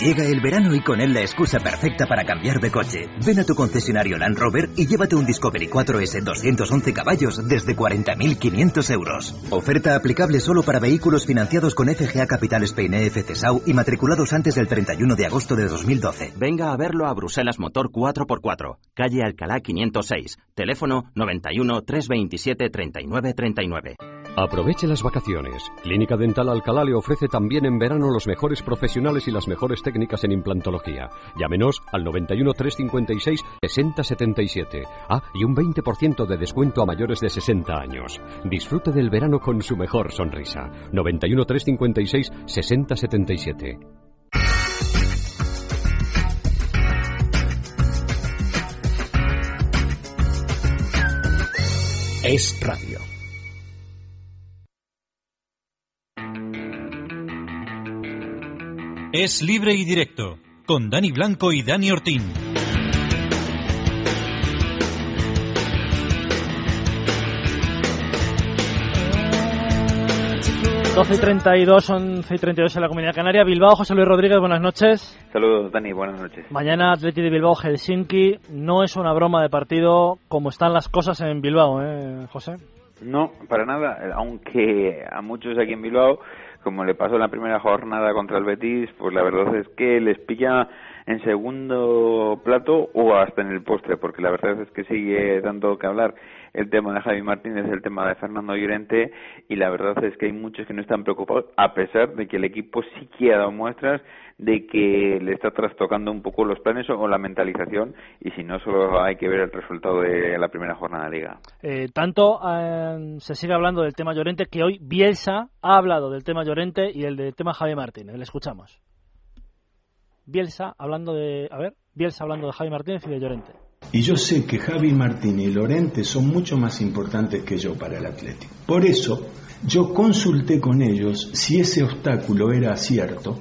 Llega el verano y con él la excusa perfecta para cambiar de coche. Ven a tu concesionario Land Rover y llévate un Discovery 4S 211 caballos desde 40.500 euros. Oferta aplicable solo para vehículos financiados con FGA Capital Spain EFC SAU y matriculados antes del 31 de agosto de 2012. Venga a verlo a Bruselas Motor 4x4, calle Alcalá 506, teléfono 91 327 39 39. Aproveche las vacaciones. Clínica Dental Alcalá le ofrece también en verano los mejores profesionales y las mejores técnicas en implantología. Llámenos al 91 356 6077. Ah, y un 20% de descuento a mayores de 60 años. Disfrute del verano con su mejor sonrisa. 91 356 6077. Es radio. Es libre y directo, con Dani Blanco y Dani Ortín. 12 y 32, 11 y 32 en la Comunidad Canaria. Bilbao, José Luis Rodríguez, buenas noches. Saludos, Dani, buenas noches. Mañana Atleti de Bilbao, Helsinki. No es una broma de partido como están las cosas en Bilbao, ¿eh, José? No, para nada. Aunque a muchos aquí en Bilbao, como le pasó en la primera jornada contra el Betis, pues la verdad es que les pilla en segundo plato o hasta en el postre, porque la verdad es que sigue dando que hablar el tema de Javi Martínez, el tema de Fernando Llorente, y la verdad es que hay muchos que no están preocupados, a pesar de que el equipo sí que ha dado muestras de que le está trastocando un poco los planes o la mentalización, y si no, solo hay que ver el resultado de la primera jornada de Liga. Eh, tanto eh, se sigue hablando del tema Llorente que hoy Bielsa ha hablado del tema Llorente y el del tema Javi Martínez. Le escuchamos. Bielsa hablando de, a ver, Bielsa hablando de Javi Martínez y de Llorente. Y yo sé que Javi Martínez y Llorente son mucho más importantes que yo para el Atlético. Por eso yo consulté con ellos si ese obstáculo era cierto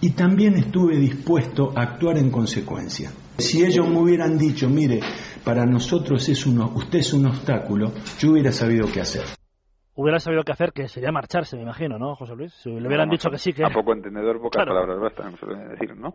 y también estuve dispuesto a actuar en consecuencia. Si ellos me hubieran dicho, mire, para nosotros es uno, usted es un obstáculo, yo hubiera sabido qué hacer hubiera sabido qué hacer, que sería marcharse, me imagino, ¿no, José Luis? Si le hubieran dicho que sí, que... A poco [LAUGHS] entendedor, pocas palabras bastan, suelen decir, ¿no?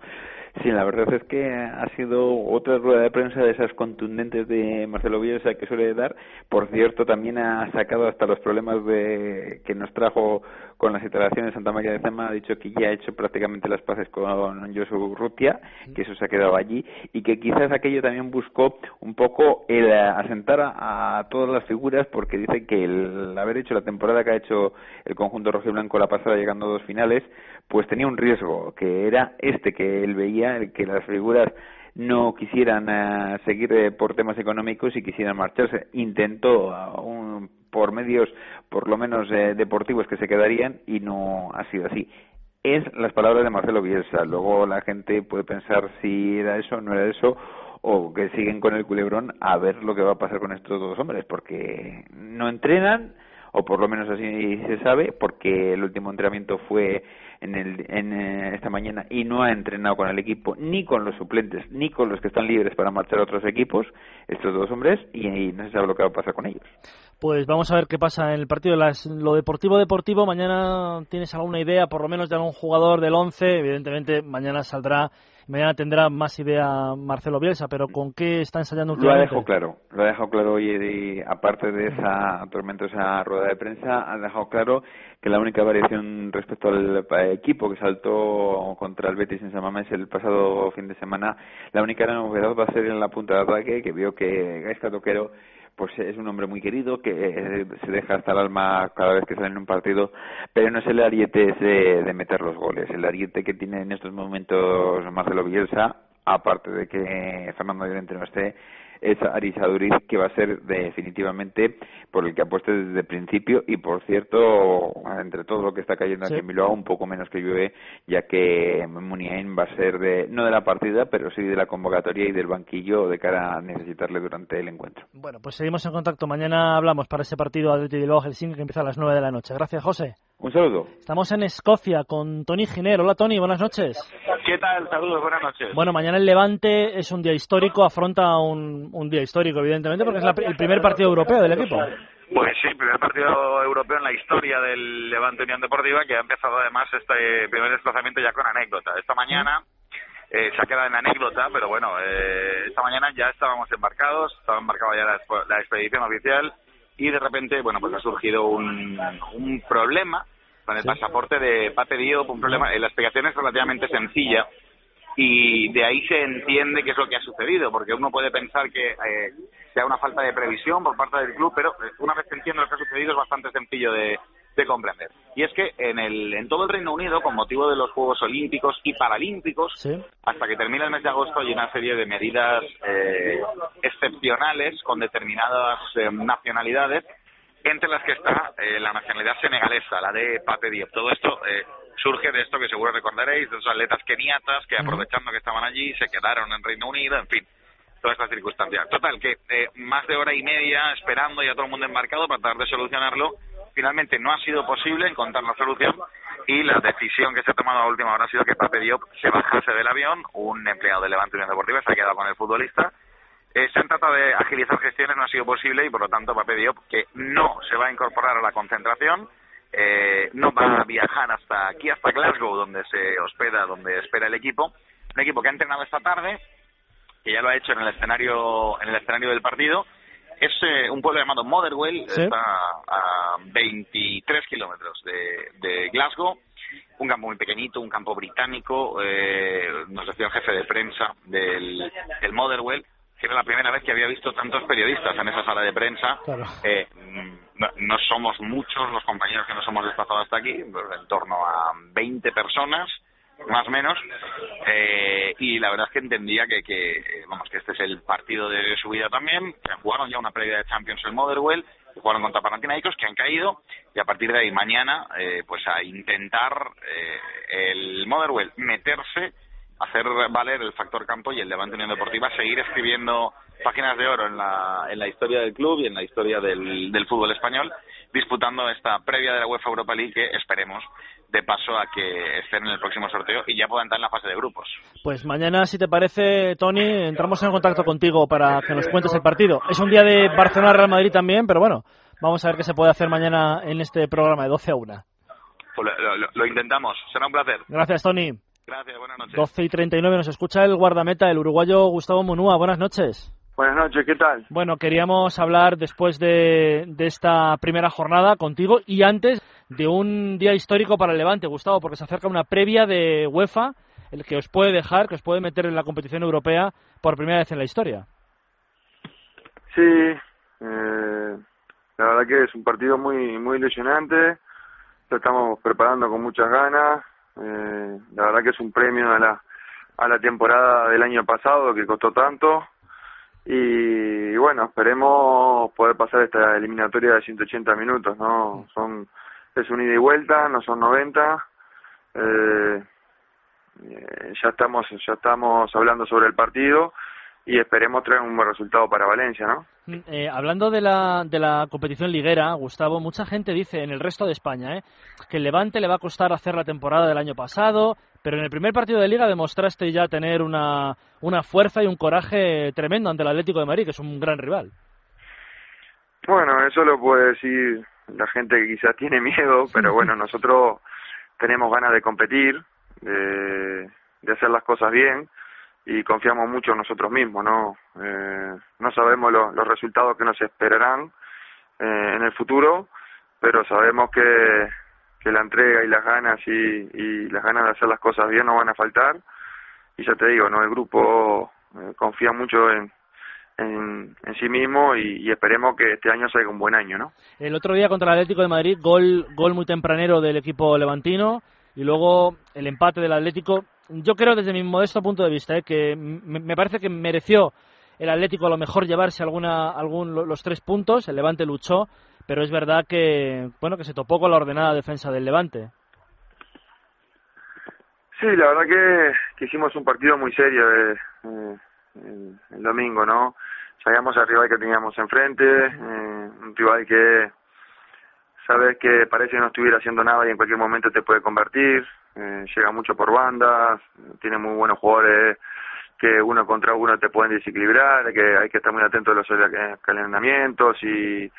Sí, la verdad es que ha sido otra rueda de prensa de esas contundentes de Marcelo Bielsa que suele dar. Por cierto, también ha sacado hasta los problemas de que nos trajo con las instalaciones de Santa María de Zema, ha dicho que ya ha hecho prácticamente las paces con Josu Rutia, que eso se ha quedado allí, y que quizás aquello también buscó un poco el asentar a, a todas las figuras, porque dice que el haber hecho la temporada que ha hecho el conjunto rojiblanco la pasada, llegando a dos finales, pues tenía un riesgo, que era este que él veía, que las figuras no quisieran eh, seguir eh, por temas económicos y quisieran marcharse. Intentó uh, por medios, por lo menos eh, deportivos, que se quedarían y no ha sido así. Es las palabras de Marcelo Bielsa. Luego la gente puede pensar si era eso no era eso o que siguen con el culebrón a ver lo que va a pasar con estos dos hombres, porque no entrenan, o por lo menos así se sabe, porque el último entrenamiento fue en, el, en eh, esta mañana y no ha entrenado con el equipo, ni con los suplentes, ni con los que están libres para marchar a otros equipos, estos dos hombres, y, no se sabe lo que va a pasar con ellos. Pues vamos a ver qué pasa en el partido. Las, lo deportivo deportivo, mañana tienes alguna idea, por lo menos de algún jugador del 11. Evidentemente, mañana saldrá, mañana tendrá más idea Marcelo Bielsa, pero ¿con qué está ensayando Lo ha últimamente? dejado claro, lo ha dejado claro hoy, y aparte de esa tormentosa rueda de prensa, ha dejado claro que la única variación respecto al eh, equipo que saltó contra el Betis en San Mamés el pasado fin de semana, la única novedad va a ser en la punta de ataque, que vio que Gaisca Toquero pues es un hombre muy querido que eh, se deja hasta el alma cada vez que sale en un partido, pero no es el ariete ese de meter los goles. El ariete que tiene en estos momentos Marcelo Bielsa, aparte de que Fernando Llorente no esté, es Aris Aduriz, que va a ser definitivamente por el que apueste desde el principio y, por cierto, entre todo lo que está cayendo aquí Sí. en Bilbao, un poco menos que llueve, ya que Muniain va a ser de, no de la partida, pero sí de la convocatoria y del banquillo de cara a necesitarle durante el encuentro. Bueno, pues seguimos en contacto. Mañana hablamos para ese partido Atleti Bilbao-Helsinki que empieza a las 9 de la noche. Gracias, José. Un saludo. Estamos en Escocia con Tony Giner. Hola, Tony. Buenas noches. ¿Qué tal? Saludos, buenas noches. Bueno, mañana el Levante es un día histórico, afronta un, un día histórico, evidentemente, porque es la- el primer partido europeo del equipo. Pues sí, primer partido europeo en la historia del Levante Unión Deportiva, que ha empezado además este primer desplazamiento ya con anécdota. Esta mañana eh, se ha quedado en anécdota, pero bueno, eh, esta mañana ya estábamos embarcados, estaba embarcada ya la, la expedición oficial y de repente, bueno, pues ha surgido un, un problema con el pasaporte de Pape Diop, un problema, eh, la explicación es relativamente sencilla y de ahí se entiende qué es lo que ha sucedido, porque uno puede pensar que eh, sea una falta de previsión por parte del club, pero eh, una vez que entiende lo que ha sucedido es bastante sencillo de, de comprender. Y es que en, el, en todo el Reino Unido, con motivo de los Juegos Olímpicos y Paralímpicos, hasta que termine el mes de agosto hay una serie de medidas eh, excepcionales con determinadas eh, nacionalidades entre las que está eh, la nacionalidad senegalesa, la de Pape Diop. Todo esto eh, surge de esto que seguro recordaréis, de esos atletas keniatas que aprovechando que estaban allí se quedaron en Reino Unido, en fin, toda esta circunstancia. Total, que eh, más de hora y media esperando y a todo el mundo embarcado para tratar de solucionarlo, finalmente no ha sido posible encontrar la solución y la decisión que se ha tomado a última hora ha sido que Pape Diop se bajase del avión, un empleado de Levante Unión Deportiva se ha quedado con el futbolista, eh, se han tratado de agilizar gestiones, no ha sido posible y por lo tanto Pape Diop, que no se va a incorporar a la concentración, eh, no va a viajar hasta aquí, hasta Glasgow, donde se hospeda, donde espera el equipo. Un equipo que ha entrenado esta tarde, que ya lo ha hecho en el escenario, en el escenario del partido. Es eh, un pueblo llamado Motherwell, Sí. está a 23 kilómetros de, de Glasgow. Un campo muy pequeñito, un campo británico. eh, nos decía el jefe de prensa del, del Motherwell que era la primera vez que había visto tantos periodistas en esa sala de prensa. Eh, mm, no, no somos muchos los compañeros que nos hemos desplazado hasta aquí, pues, en torno a 20 personas, más o menos, eh, y la verdad es que entendía que, que, vamos, que este es el partido de su vida también, jugaron ya una previa de Champions en Motherwell, jugaron contra Panathinaikos, que han caído, y a partir de ahí mañana, eh, pues a intentar eh, el Motherwell meterse hacer valer el factor campo y el Levante Unión Deportiva seguir escribiendo páginas de oro en la, en la historia del club y en la historia del, del fútbol español, disputando esta previa de la UEFA Europa League que esperemos de paso a que estén en el próximo sorteo y ya puedan estar en la fase de grupos. Pues mañana, si te parece, Tony, entramos en contacto contigo para que nos cuentes el partido. Es un día de Barcelona-Real Madrid también, pero bueno, vamos a ver qué se puede hacer mañana en este programa de 12 a 1. Pues lo, lo- lo intentamos, será un placer. Gracias, Tony. Gracias, buenas noches. 12 y 39 nos escucha el guardameta, el uruguayo Gustavo Munúa. Buenas noches. Buenas noches, ¿qué tal? Bueno, queríamos hablar después de, de esta primera jornada contigo y antes de un día histórico para el Levante, Gustavo, porque se acerca una previa de UEFA, el que os puede dejar, que os puede meter en la competición europea por primera vez en la historia. Sí, eh, la verdad que es un partido muy muy ilusionante, lo estamos preparando con muchas ganas, eh, la verdad que es un premio a la, a la temporada del año pasado que costó tanto y, bueno, esperemos poder pasar esta eliminatoria de 180 minutos, ¿no? Son es un ida y vuelta, no son 90. Eh, eh, ya estamos ya estamos hablando sobre el partido y esperemos traer un buen resultado para Valencia, ¿no? Mm, eh, hablando de la, de la competición liguera, Gustavo, mucha gente dice en el resto de España ¿eh? que el Levante le va a costar hacer la temporada del año pasado, pero en el primer partido de liga demostraste ya tener una, una fuerza y un coraje tremendo ante el Atlético de Madrid, que es un gran rival. Bueno, eso lo puede decir la gente que quizás tiene miedo, pero bueno, nosotros tenemos ganas de competir, de, de hacer las cosas bien y confiamos mucho en nosotros mismos, ¿no? Eh, no sabemos los resultados que nos esperarán eh, en el futuro, pero sabemos que, que la entrega y las ganas y, y las ganas de hacer las cosas bien no van a faltar. Y ya te digo, ¿no? El grupo eh, confía mucho en, en, en, sí mismo y, y, esperemos que este año sea un buen año, ¿no? El otro día contra el Atlético de Madrid, gol, gol muy tempranero del equipo levantino y luego el empate del Atlético yo creo desde mi modesto punto de vista ¿eh? que me parece que mereció el Atlético a lo mejor llevarse alguna, algún, los tres puntos, el Levante luchó, pero es verdad que bueno que se topó con la ordenada defensa del Levante. Sí, la verdad que, hicimos un partido muy serio eh, el, el, domingo, ¿no? Sabíamos al rival que teníamos enfrente, eh, un rival que sabes que parece que no estuviera haciendo nada y en cualquier momento te puede convertir, eh, llega mucho por bandas, tiene muy buenos jugadores que uno contra uno te pueden desequilibrar, que hay que estar muy atento a los calentamientos y,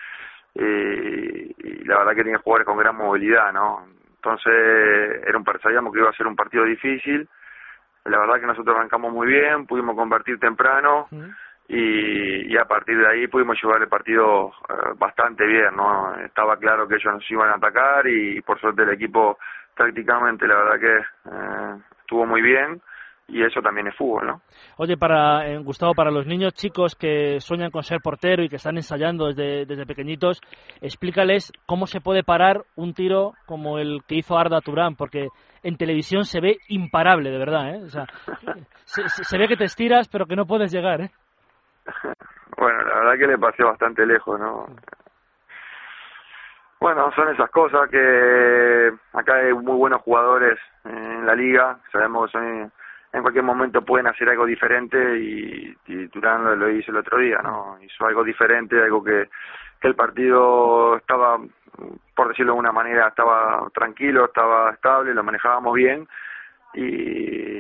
y, la verdad que tiene jugadores con gran movilidad, ¿no? Entonces era un sabíamos que iba a ser un partido difícil, la verdad que nosotros arrancamos muy bien, pudimos convertir temprano y, y a partir de ahí pudimos llevar el partido eh, bastante bien, ¿no? Estaba claro que ellos nos iban a atacar y por suerte el equipo tácticamente la verdad que eh, estuvo muy bien y eso también es fútbol, ¿no? Oye, para eh, Gustavo, para los niños chicos que sueñan con ser portero y que están ensayando desde, desde pequeñitos, explícales cómo se puede parar un tiro como el que hizo Arda Turán, porque en televisión se ve imparable, de verdad, ¿eh? O sea, [LAUGHS] se, se ve que te estiras, pero que no puedes llegar, ¿eh? [LAUGHS] Bueno, la verdad que le pasé bastante lejos, ¿no? Bueno, son esas cosas que acá hay muy buenos jugadores en la liga, sabemos que en cualquier momento pueden hacer algo diferente y, y Turán lo, hizo el otro día, ¿no? Hizo algo diferente, algo que, que el partido estaba, por decirlo de una manera, estaba tranquilo, estaba estable, lo manejábamos bien y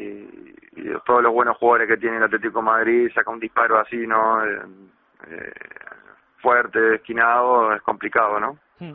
todos los buenos jugadores que tiene el Atlético Madrid saca un disparo así, ¿no? Eh, eh, fuerte, esquinado, es complicado, ¿no? Hmm.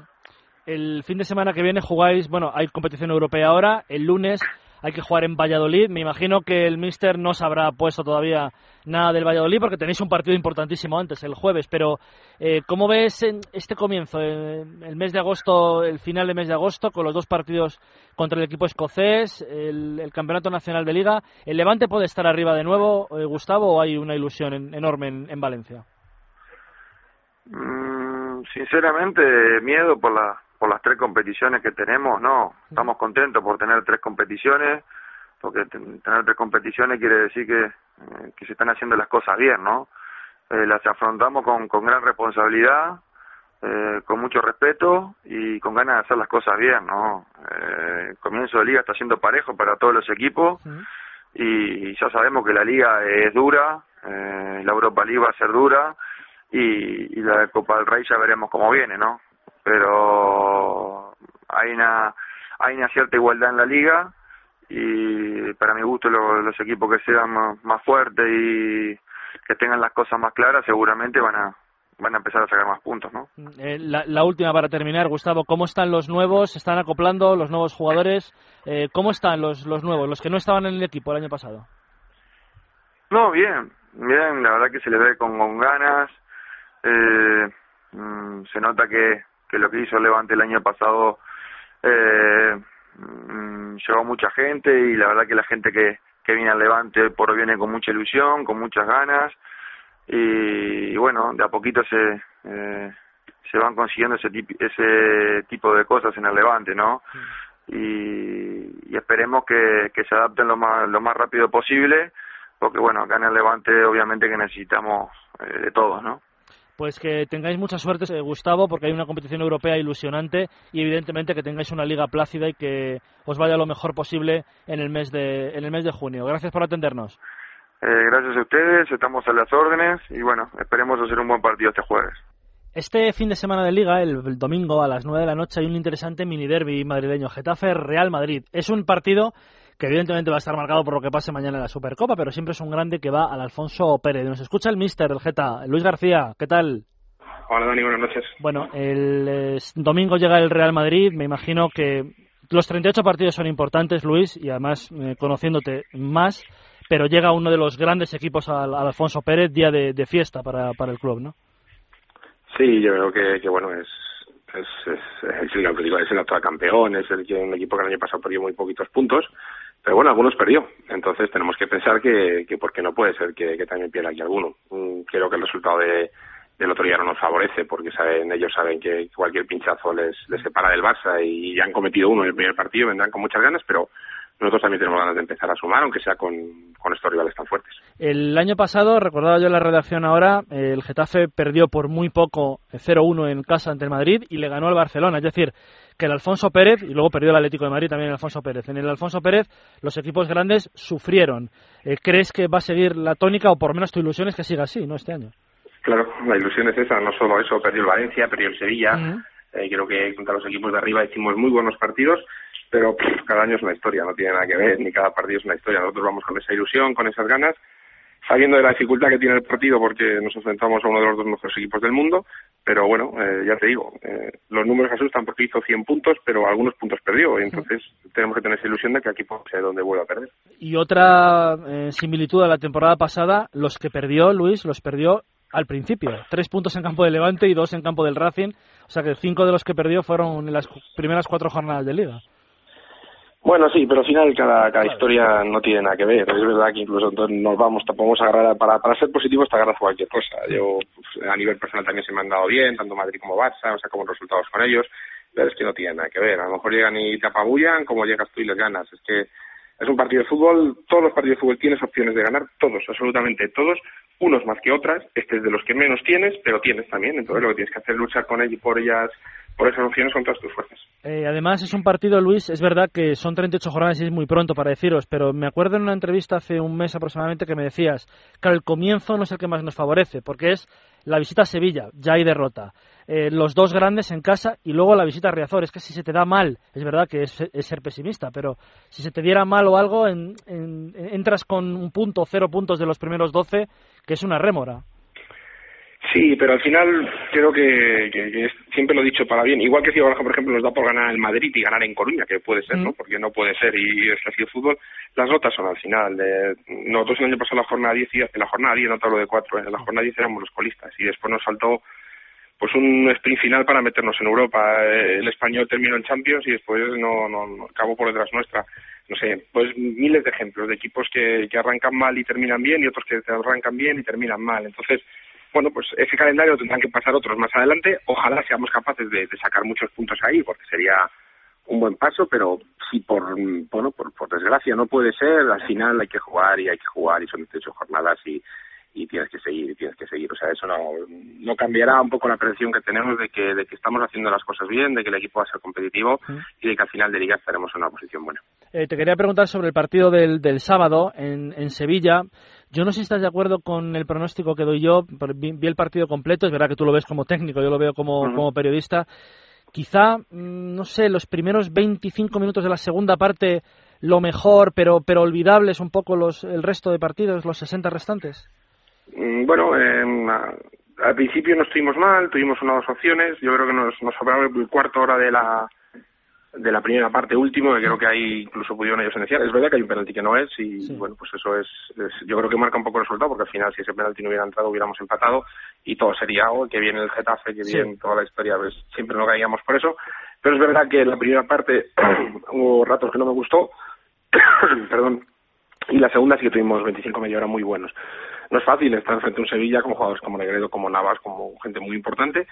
El fin de semana que viene jugáis, bueno, hay competición europea ahora, el lunes hay que jugar en Valladolid. Me imagino que el Mister no se habrá puesto todavía nada del Valladolid porque tenéis un partido importantísimo antes, el jueves. Pero, eh, ¿cómo ves en este comienzo, el mes de agosto, el final del mes de agosto, con los dos partidos contra el equipo escocés, el, Campeonato Nacional de Liga? ¿El Levante puede estar arriba de nuevo, eh, Gustavo, o hay una ilusión en, enorme en, en Valencia? Mm, sinceramente, miedo por la por las tres competiciones que tenemos, no, estamos contentos por tener tres competiciones, porque tener tres competiciones quiere decir que, eh, que se están haciendo las cosas bien, ¿no? Eh, las afrontamos con, con gran responsabilidad, eh, con mucho respeto y con ganas de hacer las cosas bien, ¿no? Eh, el comienzo de liga está siendo parejo para todos los equipos y ya sabemos que la liga es dura, eh, la Europa League va a ser dura y, y la Copa del Rey ya veremos cómo viene, ¿no? Pero hay una hay una cierta igualdad en la liga y para mi gusto lo, los equipos que sean más, más fuertes y que tengan las cosas más claras seguramente van a van a empezar a sacar más puntos, ¿no? Eh, la, la, última para terminar, Gustavo, ¿cómo están los nuevos? ¿Están acoplando los nuevos jugadores? Eh, ¿Cómo están los, los nuevos, los que no estaban en el equipo el año pasado? No, bien, bien, la verdad que se les ve con, con ganas. Eh, mm, se nota que, que lo que hizo Levante el año pasado Eh, mm, llegó mucha gente y la verdad que la gente que, que viene al Levante hoy por hoy viene con mucha ilusión, con muchas ganas y, y bueno, de a poquito se eh, se van consiguiendo ese, tip- ese tipo de cosas en el Levante, ¿no? Y, y esperemos que, que se adapten lo más, lo más rápido posible, porque bueno, acá en el Levante obviamente que necesitamos eh, de todos, ¿no? Pues que tengáis mucha suerte, eh, Gustavo, porque hay una competición europea ilusionante y evidentemente que tengáis una liga plácida y que os vaya lo mejor posible en el mes de, en el mes de junio. Gracias por atendernos. Eh, gracias a ustedes, estamos a las órdenes y bueno, esperemos hacer un buen partido este jueves. Este fin de semana de liga, el, el domingo a las 9 de la noche, hay un interesante mini derby madrileño, Getafe-Real Madrid. Es un partido que evidentemente va a estar marcado por lo que pase mañana en la Supercopa, pero siempre es un grande que va al Alfonso Pérez. Nos escucha el mister del Geta, Luis García, ¿qué tal? Hola Dani, buenas noches. Bueno, el eh, domingo llega el Real Madrid, me imagino que los 38 partidos son importantes, Luis, y además eh, conociéndote más, pero llega uno de los grandes equipos al, al Alfonso Pérez, día de, de fiesta para, para el club, ¿no? Sí, yo creo que, que bueno, es, es, es, es el, es el actual campeón, es el que un equipo que el año pasado perdió muy poquitos puntos, pero bueno, algunos perdió. Entonces tenemos que pensar que, que porque no puede ser que, también pierda aquí alguno. Mm, Creo que el resultado de, del otro día no nos favorece porque saben ellos saben que cualquier pinchazo les, les separa del Barça y ya han cometido uno en el primer partido, vendrán con muchas ganas, pero nosotros también tenemos ganas de empezar a sumar, aunque sea con, con estos rivales tan fuertes. El año pasado, recordaba yo en la redacción ahora, eh, el Getafe perdió por muy poco eh, 0-1 en casa ante el Madrid y le ganó al Barcelona. Es decir, que el Alfonso Pérez, y luego perdió el Atlético de Madrid también el Alfonso Pérez. En el Alfonso Pérez los equipos grandes sufrieron. Eh, ¿Crees que va a seguir la tónica o por lo menos tu ilusión es que siga así, no este año? Claro, la ilusión es esa, no solo eso, perdió el Valencia, perdió el Sevilla, eh, creo que contra los equipos de arriba hicimos muy buenos partidos, pero pff, cada año es una historia, no tiene nada que ver, ni cada partido es una historia. Nosotros vamos con esa ilusión, con esas ganas, sabiendo de la dificultad que tiene el partido porque nos enfrentamos a uno de los dos mejores equipos del mundo, pero bueno, eh, ya te digo, eh, los números asustan porque hizo 100 puntos, pero algunos puntos perdió, y entonces tenemos que tener esa ilusión de que aquí puede ser donde vuelva a perder. Y otra eh, similitud a la temporada pasada, los que perdió Luis, los perdió al principio. Tres puntos en campo del Levante y dos en campo del Racing. O sea que cinco de los que perdió fueron en las primeras cuatro jornadas de liga. Bueno, sí, pero al final cada, cada historia no tiene nada que ver. Es verdad que incluso entonces nos vamos, podemos agarrar, para, para ser positivos te agarras cualquier cosa. Yo pues, a nivel personal también se me han dado bien, tanto Madrid como Barça, o sea, como resultados con ellos, pero es que no tiene nada que ver. A lo mejor llegan y te apabullan, como llegas tú y les ganas. Es que es un partido de fútbol, todos los partidos de fútbol tienes opciones de ganar, todos, absolutamente todos, unos más que otras, este es de los que menos tienes, pero tienes también, entonces lo que tienes que hacer es luchar con ellos por ellas, por esas opciones con todas tus fuerzas. Eh, además, es un partido, Luis, es verdad que son 38 jornadas y es muy pronto para deciros, pero me acuerdo en una entrevista hace un mes aproximadamente que me decías que el comienzo no es el que más nos favorece, porque es la visita a Sevilla, ya hay derrota, eh, los dos grandes en casa y luego la visita a Riazor. Es que si se te da mal, es verdad que es, es ser pesimista, pero si se te diera mal o algo, en- en- entras con un punto, cero puntos de los primeros 12, que es una rémora. Sí, pero al final creo que, que- que es- siempre lo he dicho para bien. Igual que si Baraja, por ejemplo, nos da por ganar el Madrid y ganar en Coruña, que puede ser, ¿no? Porque no puede ser y es así el fútbol. Las notas son al final. Eh, nosotros el año pasado la jornada 10, y- en la jornada 10 no te hablo de 4, en la jornada 10 éramos los colistas y después nos saltó pues un sprint final para meternos en Europa. Eh, El español terminó en Champions y después no, no, no acabó por detrás nuestra. No sé, pues miles de ejemplos de equipos que, que arrancan mal y terminan bien y otros que arrancan bien y terminan mal. Entonces, bueno, pues ese calendario tendrán que pasar otros más adelante. Ojalá seamos capaces de, de sacar muchos puntos ahí, porque sería un buen paso, pero si por, bueno, por, por desgracia no puede ser, al final hay que jugar y hay que jugar y son 18 jornadas y, y tienes que seguir y tienes que seguir. O sea, eso no, no cambiará un poco la percepción que tenemos de que, de que estamos haciendo las cosas bien, de que el equipo va a ser competitivo y de que al final de liga estaremos en una posición buena. Eh, te quería preguntar sobre el partido del, del sábado en, en Sevilla. Yo no sé si estás de acuerdo con el pronóstico que doy yo. Vi, el partido completo, es verdad que tú lo ves como técnico, yo lo veo como, periodista. Quizá, mm, no sé, los primeros 25 minutos de la segunda parte lo mejor, pero, pero olvidables un poco los, el resto de partidos, los 60 restantes. Mm, Bueno, eh, al principio no estuvimos mal, tuvimos unas dos opciones. Yo creo que nos, nos sobraba el cuarto hora de la de la primera parte último, que creo que ahí incluso pudieron ellos iniciar. Es verdad que hay un penalti que no es y bueno, pues eso es, es- yo creo que marca un poco el resultado porque al final si ese penalti no hubiera entrado hubiéramos empatado y todo sería, oh, que viene el Getafe, que Sí. bien toda la historia, pues siempre no caíamos por eso. Pero es verdad que en la primera parte [CLEARS THROAT] hubo ratos que no me gustó, [CLEARS THROAT] perdón, y la segunda sí que tuvimos 25 media hora muy buenos. No es fácil estar frente a un Sevilla con jugadores como Negredo, como Navas, como gente muy importante,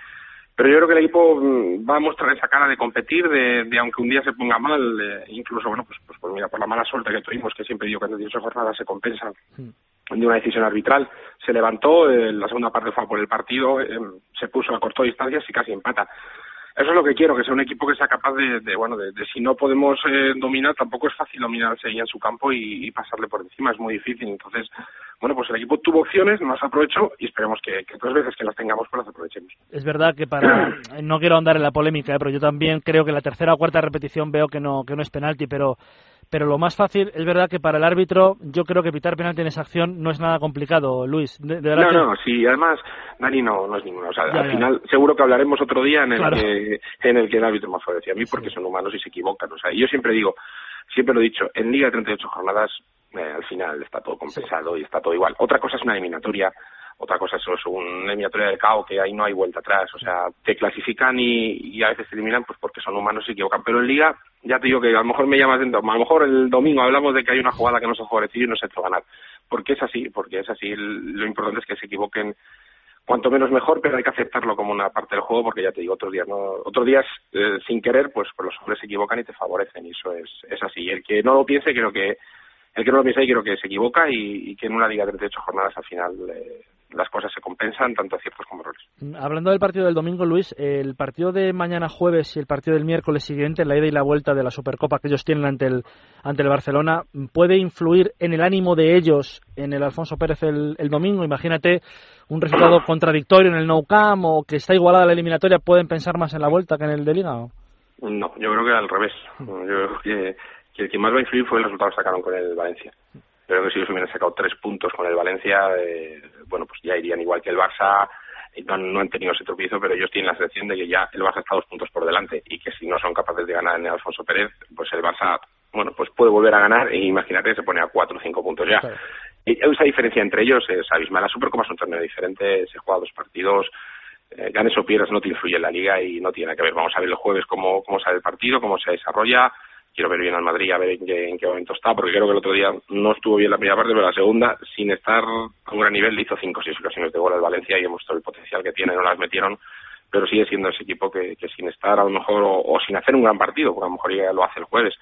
pero yo creo que el equipo mm, va a mostrar esa cara de competir, de, de aunque un día se ponga mal, eh, incluso, bueno, pues, pues, pues mira, por la mala suerte que tuvimos, que siempre digo que en 18 jornadas se compensa de una decisión arbitral, se levantó, eh, la segunda parte fue por el partido, eh, se puso a corto distancias y casi empata. Eso es lo que quiero, que sea un equipo que sea capaz de, de, bueno, de, de si no podemos eh, dominar, tampoco es fácil dominar al Sevilla en su campo y, y pasarle por encima, es muy difícil. Entonces, bueno, pues el equipo tuvo opciones, no las aprovechó y esperemos que, que otras veces que las tengamos, pues las aprovechemos. Es verdad que para [CLEARS THROAT] no quiero andar en la polémica, ¿eh? pero yo también creo que la tercera o cuarta repetición veo que no que no es penalti, pero pero lo más fácil es verdad que para el árbitro yo creo que pitar penalti en esa acción no es nada complicado, Luis. De, de No, que- no, sí, además, Dani no, no es ninguno. O sea, Ya, al ya. final, seguro que hablaremos otro día en el, Claro. que, en el que el árbitro más favorece a mí, porque son humanos y se equivocan. O sea, yo siempre digo, siempre lo he dicho, en Liga de 38 jornadas, eh, al final está todo compensado y está todo igual. Otra cosa es una eliminatoria, otra cosa eso, es una eliminatoria del caos, que ahí no hay vuelta atrás. O sea, te clasifican y, y a veces te eliminan pues porque son humanos y se equivocan. Pero en Liga, ya te digo que a lo mejor me llamas dentro, a lo mejor el domingo hablamos de que hay una jugada que nos ha favorecido y nos ha hecho ganar. Porque es así, porque es así. Lo importante es que se equivoquen cuanto menos mejor, pero hay que aceptarlo como una parte del juego porque ya te digo, otros días no, otros días eh, sin querer, pues, pues los hombres se equivocan y te favorecen y eso es, es así. Y el que no lo piense, creo que el que no lo piensa ahí creo que se equivoca y, y que en una liga de 38 jornadas al final eh, las cosas se compensan, tanto aciertos como errores. Hablando del partido del domingo, Luis, el partido de mañana jueves y el partido del miércoles siguiente, la ida y la vuelta de la Supercopa que ellos tienen ante el, ante el Barcelona, ¿puede influir en el ánimo de ellos en el Alfonso Pérez el, el domingo? Imagínate un resultado contradictorio en el Nou Camp o que está igualada la eliminatoria, ¿pueden pensar más en la vuelta que en el de Liga? o? No, yo creo que al revés. Yo creo que, que el que más va a influir fue el resultado que sacaron con el Valencia. Creo que si ellos hubieran sacado tres puntos con el Valencia, eh, bueno, pues ya irían igual que el Barça. Y No, no han tenido ese tropiezo, pero ellos tienen la sensación de que ya el Barça está dos puntos por delante y que si no son capaces de ganar en el Alfonso Pérez, pues el Barça, bueno, pues puede volver a ganar e imagínate, se pone a cuatro o cinco puntos ya. Y esa diferencia entre ellos es abismal. La Supercopa es un torneo diferente, se juega dos partidos, eh, ganes o pierdas no te influye en la liga y no tiene nada que ver. Vamos a ver el jueves cómo, cómo sale el partido, cómo se desarrolla. Quiero ver bien al Madrid, a ver en qué, en qué momento está, porque creo que el otro día no estuvo bien la primera parte, pero la segunda, sin estar a un gran nivel, le hizo cinco o seis ocasiones de gol al Valencia y demostró el potencial que tiene, no las metieron, pero sigue siendo ese equipo que, sin estar a lo mejor, o, o sin hacer un gran partido, porque a lo mejor ya lo hace el jueves,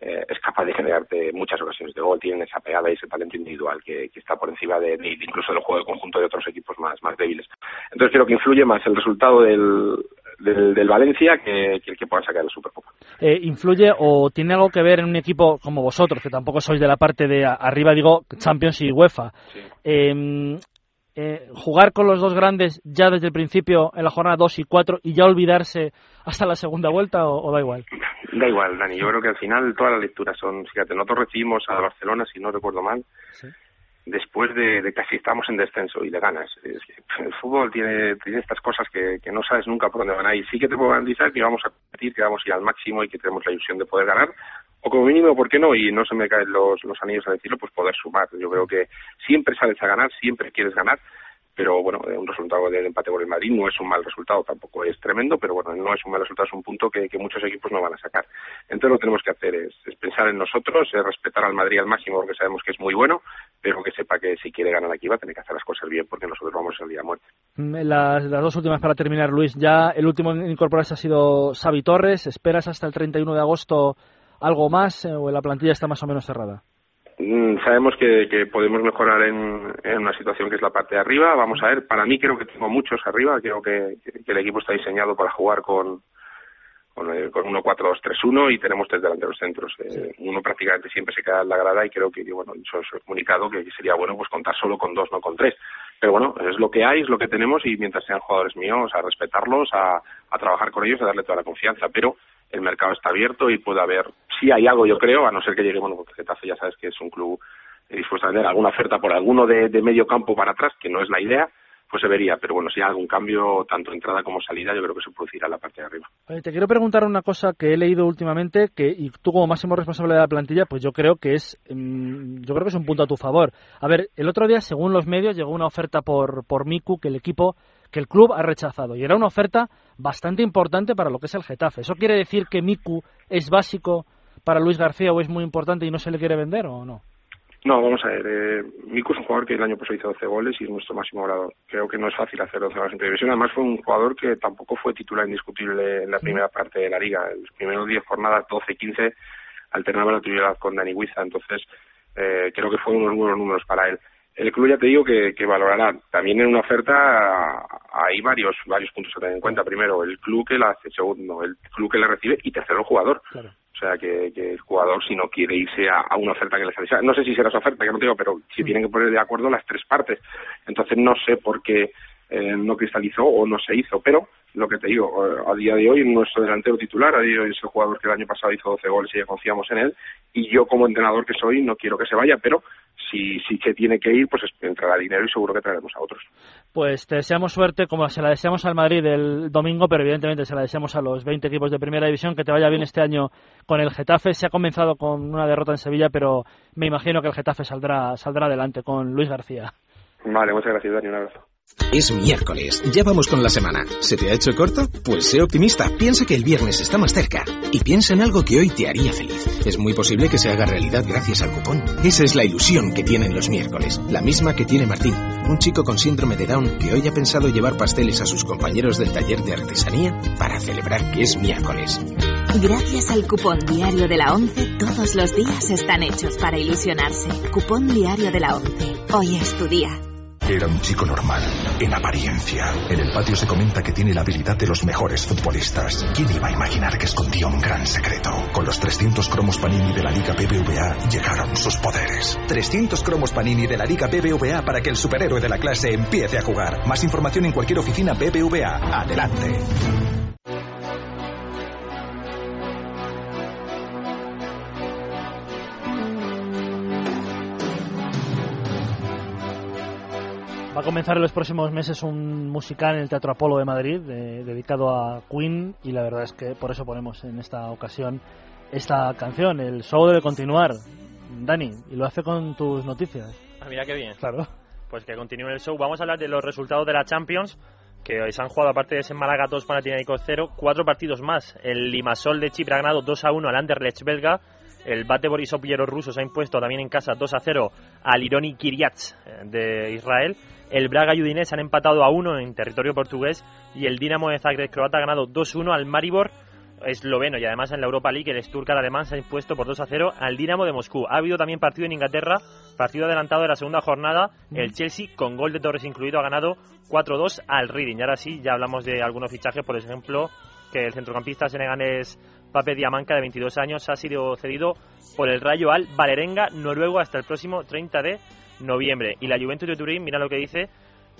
eh, es capaz de generarte muchas ocasiones de gol, tienen esa pegada y ese talento individual que, que está por encima de, de- incluso del juego de conjunto de otros equipos más, más débiles. Entonces creo que influye más el resultado del, del, del Valencia que, que el que pueda sacar el Supercopa. eh, influye o tiene algo que ver en un equipo como vosotros, que tampoco sois de la parte de arriba, digo, Champions y UEFA? Eh, eh, jugar con los dos grandes ya desde el principio en la jornada 2 y 4 y ya olvidarse hasta la segunda vuelta o, o da igual? [LAUGHS] Da igual, Dani. Yo creo que al final todas las lecturas son, fíjate, nosotros recibimos a Barcelona, si no recuerdo mal, después de, de casi estamos en descenso y le ganas. Es que el fútbol tiene, tiene estas cosas que, que no sabes nunca por dónde van a ir. Sí que te puedo garantizar que vamos a competir, que vamos a ir al máximo y que tenemos la ilusión de poder ganar. O como mínimo, ¿por qué no? Y no se me caen los, los anillos a decirlo, pues poder sumar. Yo creo que siempre sales a ganar, siempre quieres ganar pero bueno, un resultado del empate por el Madrid no es un mal resultado, tampoco es tremendo, pero bueno, no es un mal resultado, es un punto que, muchos equipos no van a sacar. Entonces lo que tenemos que hacer es, es pensar en nosotros, es respetar al Madrid al máximo porque sabemos que es muy bueno, pero que sepa que si quiere ganar aquí va a tener que hacer las cosas bien porque nosotros vamos el día a muerte. Mm, Las, las dos últimas para terminar, Luis. Ya el último en incorporarse ha sido Xavi Torres. ¿Esperas hasta el 31 de agosto algo más eh, o la plantilla está más o menos cerrada? Mm, Sabemos que, que podemos mejorar en, en una situación que es la parte de arriba. Vamos a ver, para mí creo que tengo muchos arriba. Creo que, que el equipo está diseñado para jugar con, con, eh, con 1-4-2-3-1 y tenemos tres delanteros centros. Eh, Uno prácticamente siempre se queda en la grada y creo que, que, bueno, eso es comunicado que sería bueno pues contar solo con dos, no con tres. Pero bueno, es lo que hay, es lo que tenemos y mientras sean jugadores míos, a respetarlos, a, a trabajar con ellos, a darle toda la confianza. Pero el mercado está abierto y puede haber, sí hay algo yo creo, a no ser que llegue, bueno, porque Getafe ya sabes que es un club dispuesto a tener alguna oferta por alguno de, de medio campo para atrás, que no es la idea, pues se vería. Pero bueno, si hay algún cambio, tanto entrada como salida, yo creo que se producirá en la parte de arriba. te quiero preguntar una cosa que he leído últimamente, que y tú como máximo responsable de la plantilla, pues yo creo que es, mm, yo creo que es un punto a tu favor. A ver, el otro día, según los medios, llegó una oferta por, por Miku que el equipo, que el club ha rechazado. Y era una oferta bastante importante para lo que es el Getafe. ¿Eso quiere decir que Miku es básico para Luis García o es muy importante y no se le quiere vender o no? No, vamos a ver. Eh, Miku es un jugador que el año pasado hizo 12 goles y es nuestro máximo goleador. Creo que no es fácil hacer 12 goles en televisión. Además, fue un jugador que tampoco fue titular indiscutible en la primera parte de la liga. En los primeros 10 jornadas, 12-15, alternaba la titularidad con Dani Huiza. Entonces, eh, creo que fueron unos buenos números para él. El club ya te digo que, que valorará. También en una oferta hay varios varios puntos a tener en cuenta. Primero, el club que la hace. Segundo, el club que la recibe. Y tercero, el jugador. O sea, que, el jugador, si no quiere irse a, una oferta que le sale, no sé si será esa oferta, que no te digo, pero si tienen que poner de acuerdo las tres partes. Entonces, no sé por qué eh, no cristalizó o no se hizo, pero lo que te digo, eh, a día de hoy nuestro delantero titular, a día de hoy es el jugador que el año pasado hizo 12 goles y ya confiamos en él, y yo como entrenador que soy no quiero que se vaya, pero si, si se tiene que ir, pues entrará dinero y seguro que traeremos a otros. Pues te deseamos suerte, como se la deseamos al Madrid el domingo, pero evidentemente se la deseamos a los 20 equipos de Primera División, que te vaya bien este año con el Getafe. Se ha comenzado con una derrota en Sevilla, pero me imagino que el Getafe saldrá, saldrá adelante con Luis García. Vale, muchas gracias, Dani, un abrazo. Es miércoles, ya vamos con la semana. ¿Se te ha hecho corto? Pues sé optimista, piensa que el viernes está más cerca. Y piensa en algo que hoy te haría feliz. Es muy posible que se haga realidad gracias al cupón. Esa es la ilusión que tienen los miércoles, la misma que tiene Martín, un chico con síndrome de Down que hoy ha pensado llevar pasteles a sus compañeros del taller de artesanía para celebrar que es miércoles. Gracias al cupón diario de la 11, todos los días están hechos para ilusionarse. Cupón diario de la 11. Hoy es tu día. Era un chico normal, en apariencia. En el patio se comenta que tiene la habilidad de los mejores futbolistas. ¿Quién iba a imaginar que escondía un gran secreto? Con los 300 cromos Panini de la Liga BBVA llegaron sus poderes. 300 cromos Panini de la Liga BBVA para que el superhéroe de la clase empiece a jugar. Más información en cualquier oficina BBVA. Adelante. Comenzar en los próximos meses un musical en el Teatro Apolo de Madrid dedicado a Queen y la verdad es que por eso ponemos en esta ocasión esta canción. El show debe continuar, Dani, y lo hace con tus noticias. Ah, mira qué bien. Claro. Pues que continúe el show. Vamos a hablar de los resultados de la Champions que hoy se han jugado, aparte de ese Málaga 2, Panathinaikos 0, cuatro partidos más. El Limasol de Chipre ha ganado 2 a 1 al Anderlecht belga. El Bate Borisov ruso se ha impuesto también en casa 2 a 0 al Ironi Kiryats eh, de Israel. El Braga y Udinese han empatado a 1 en territorio portugués. Y el Dinamo de Zagreb croata ha ganado 2-1 al Maribor esloveno. Y además en la Europa League el Stuttgart alemán se ha impuesto por 2 a 0 al Dinamo de Moscú. Ha habido también partido en Inglaterra, partido adelantado de la segunda jornada. El Chelsea, con gol de Torres incluido, ha ganado 4-2 al Reading. Y ahora sí, ya hablamos de algunos fichajes, por ejemplo, que el centrocampista senegalés Pape Diamanca, de 22 años, ha sido cedido por el Rayo al Valerenga noruego hasta el próximo 30 de noviembre. Y la Juventus de Turín, mira lo que dice,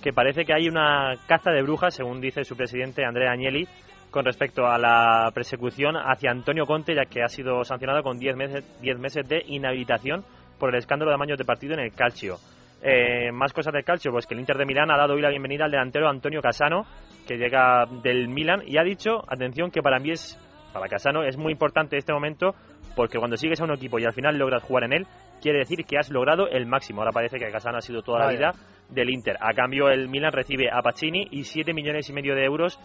que parece que hay una caza de brujas, según dice su presidente Andrea Agnelli, con respecto a la persecución hacia Antonio Conte, ya que ha sido sancionado con 10 meses, 10 meses de inhabilitación por el escándalo de amaños de partido en el Calcio. Eh, más cosas del calcio, pues que el Inter de Milán ha dado hoy la bienvenida al delantero Antonio Casano, que llega del Milán y ha dicho, atención, que para mí es, para Casano es muy importante este momento, porque cuando sigues a un equipo y al final logras jugar en él, quiere decir que has logrado el máximo. Ahora parece que Casano ha sido toda la vida del Inter. A cambio, el Milán recibe a Pacini y 7 millones y medio de euros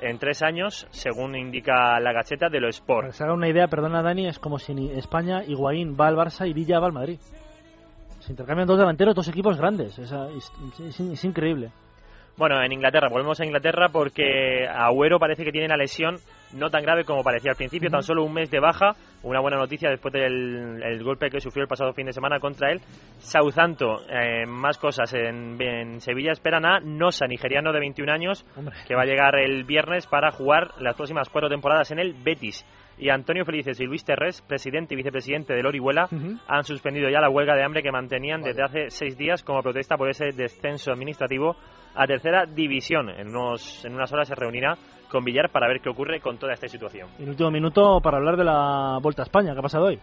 en tres años, según indica la gacheta de lo Sport. Para que se haga una idea, perdona Dani, es como si España, Higuaín va al Barça y Villa va al Madrid. Se intercambian dos delanteros, dos equipos grandes. Es, increíble. Bueno, en Inglaterra, volvemos a Inglaterra porque Agüero parece que tiene la lesión no tan grave como parecía al principio, tan solo un mes de baja, una buena noticia después del golpe que sufrió el pasado fin de semana contra él. Southampton, eh, más cosas, en, Sevilla esperan a Nosa, nigeriano de 21 años, que va a llegar el viernes para jugar las próximas cuatro temporadas en el Betis. Y Antonio Felices y Luis Terrés, presidente y vicepresidente del Orihuela, han suspendido ya la huelga de hambre que mantenían desde hace seis días como protesta por ese descenso administrativo a tercera división. En, unos, en unas horas se reunirá con Villar para ver qué ocurre con toda esta situación. Y el último minuto para hablar de la Vuelta a España, ¿qué ha pasado hoy?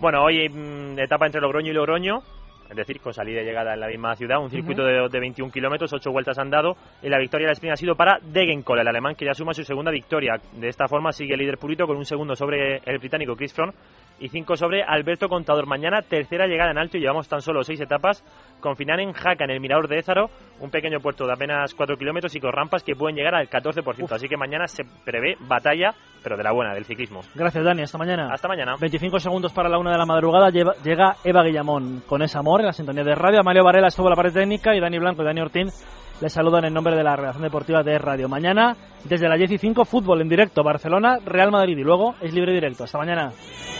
Bueno, hoy mm, etapa entre Logroño y Logroño, es decir, con salida y llegada en la misma ciudad, un circuito de, de 21 kilómetros, 8 vueltas han dado, y la victoria del sprint ha sido para Degenkolb, el alemán que ya suma su segunda victoria. De esta forma sigue el líder purito con un segundo sobre el británico Chris Froome y cinco sobre Alberto Contador. Mañana tercera llegada en alto y llevamos tan solo seis etapas con final en Jaca, en el Mirador de Ézaro, un pequeño puerto de apenas 4 kilómetros y con rampas que pueden llegar al 14%. Así que mañana se prevé batalla, pero de la buena, del ciclismo. Gracias, Dani. Hasta mañana. Hasta mañana. 25 segundos para la una de la madrugada. Llega Eva Guillamón con ese amor en la sintonía de radio. Mario Varela estuvo en la parte técnica y Dani Blanco y Dani Ortín les saludan en nombre de la redacción deportiva de Radio. Mañana, desde las 15, fútbol en directo. Barcelona, Real Madrid y luego es libre directo. Hasta mañana.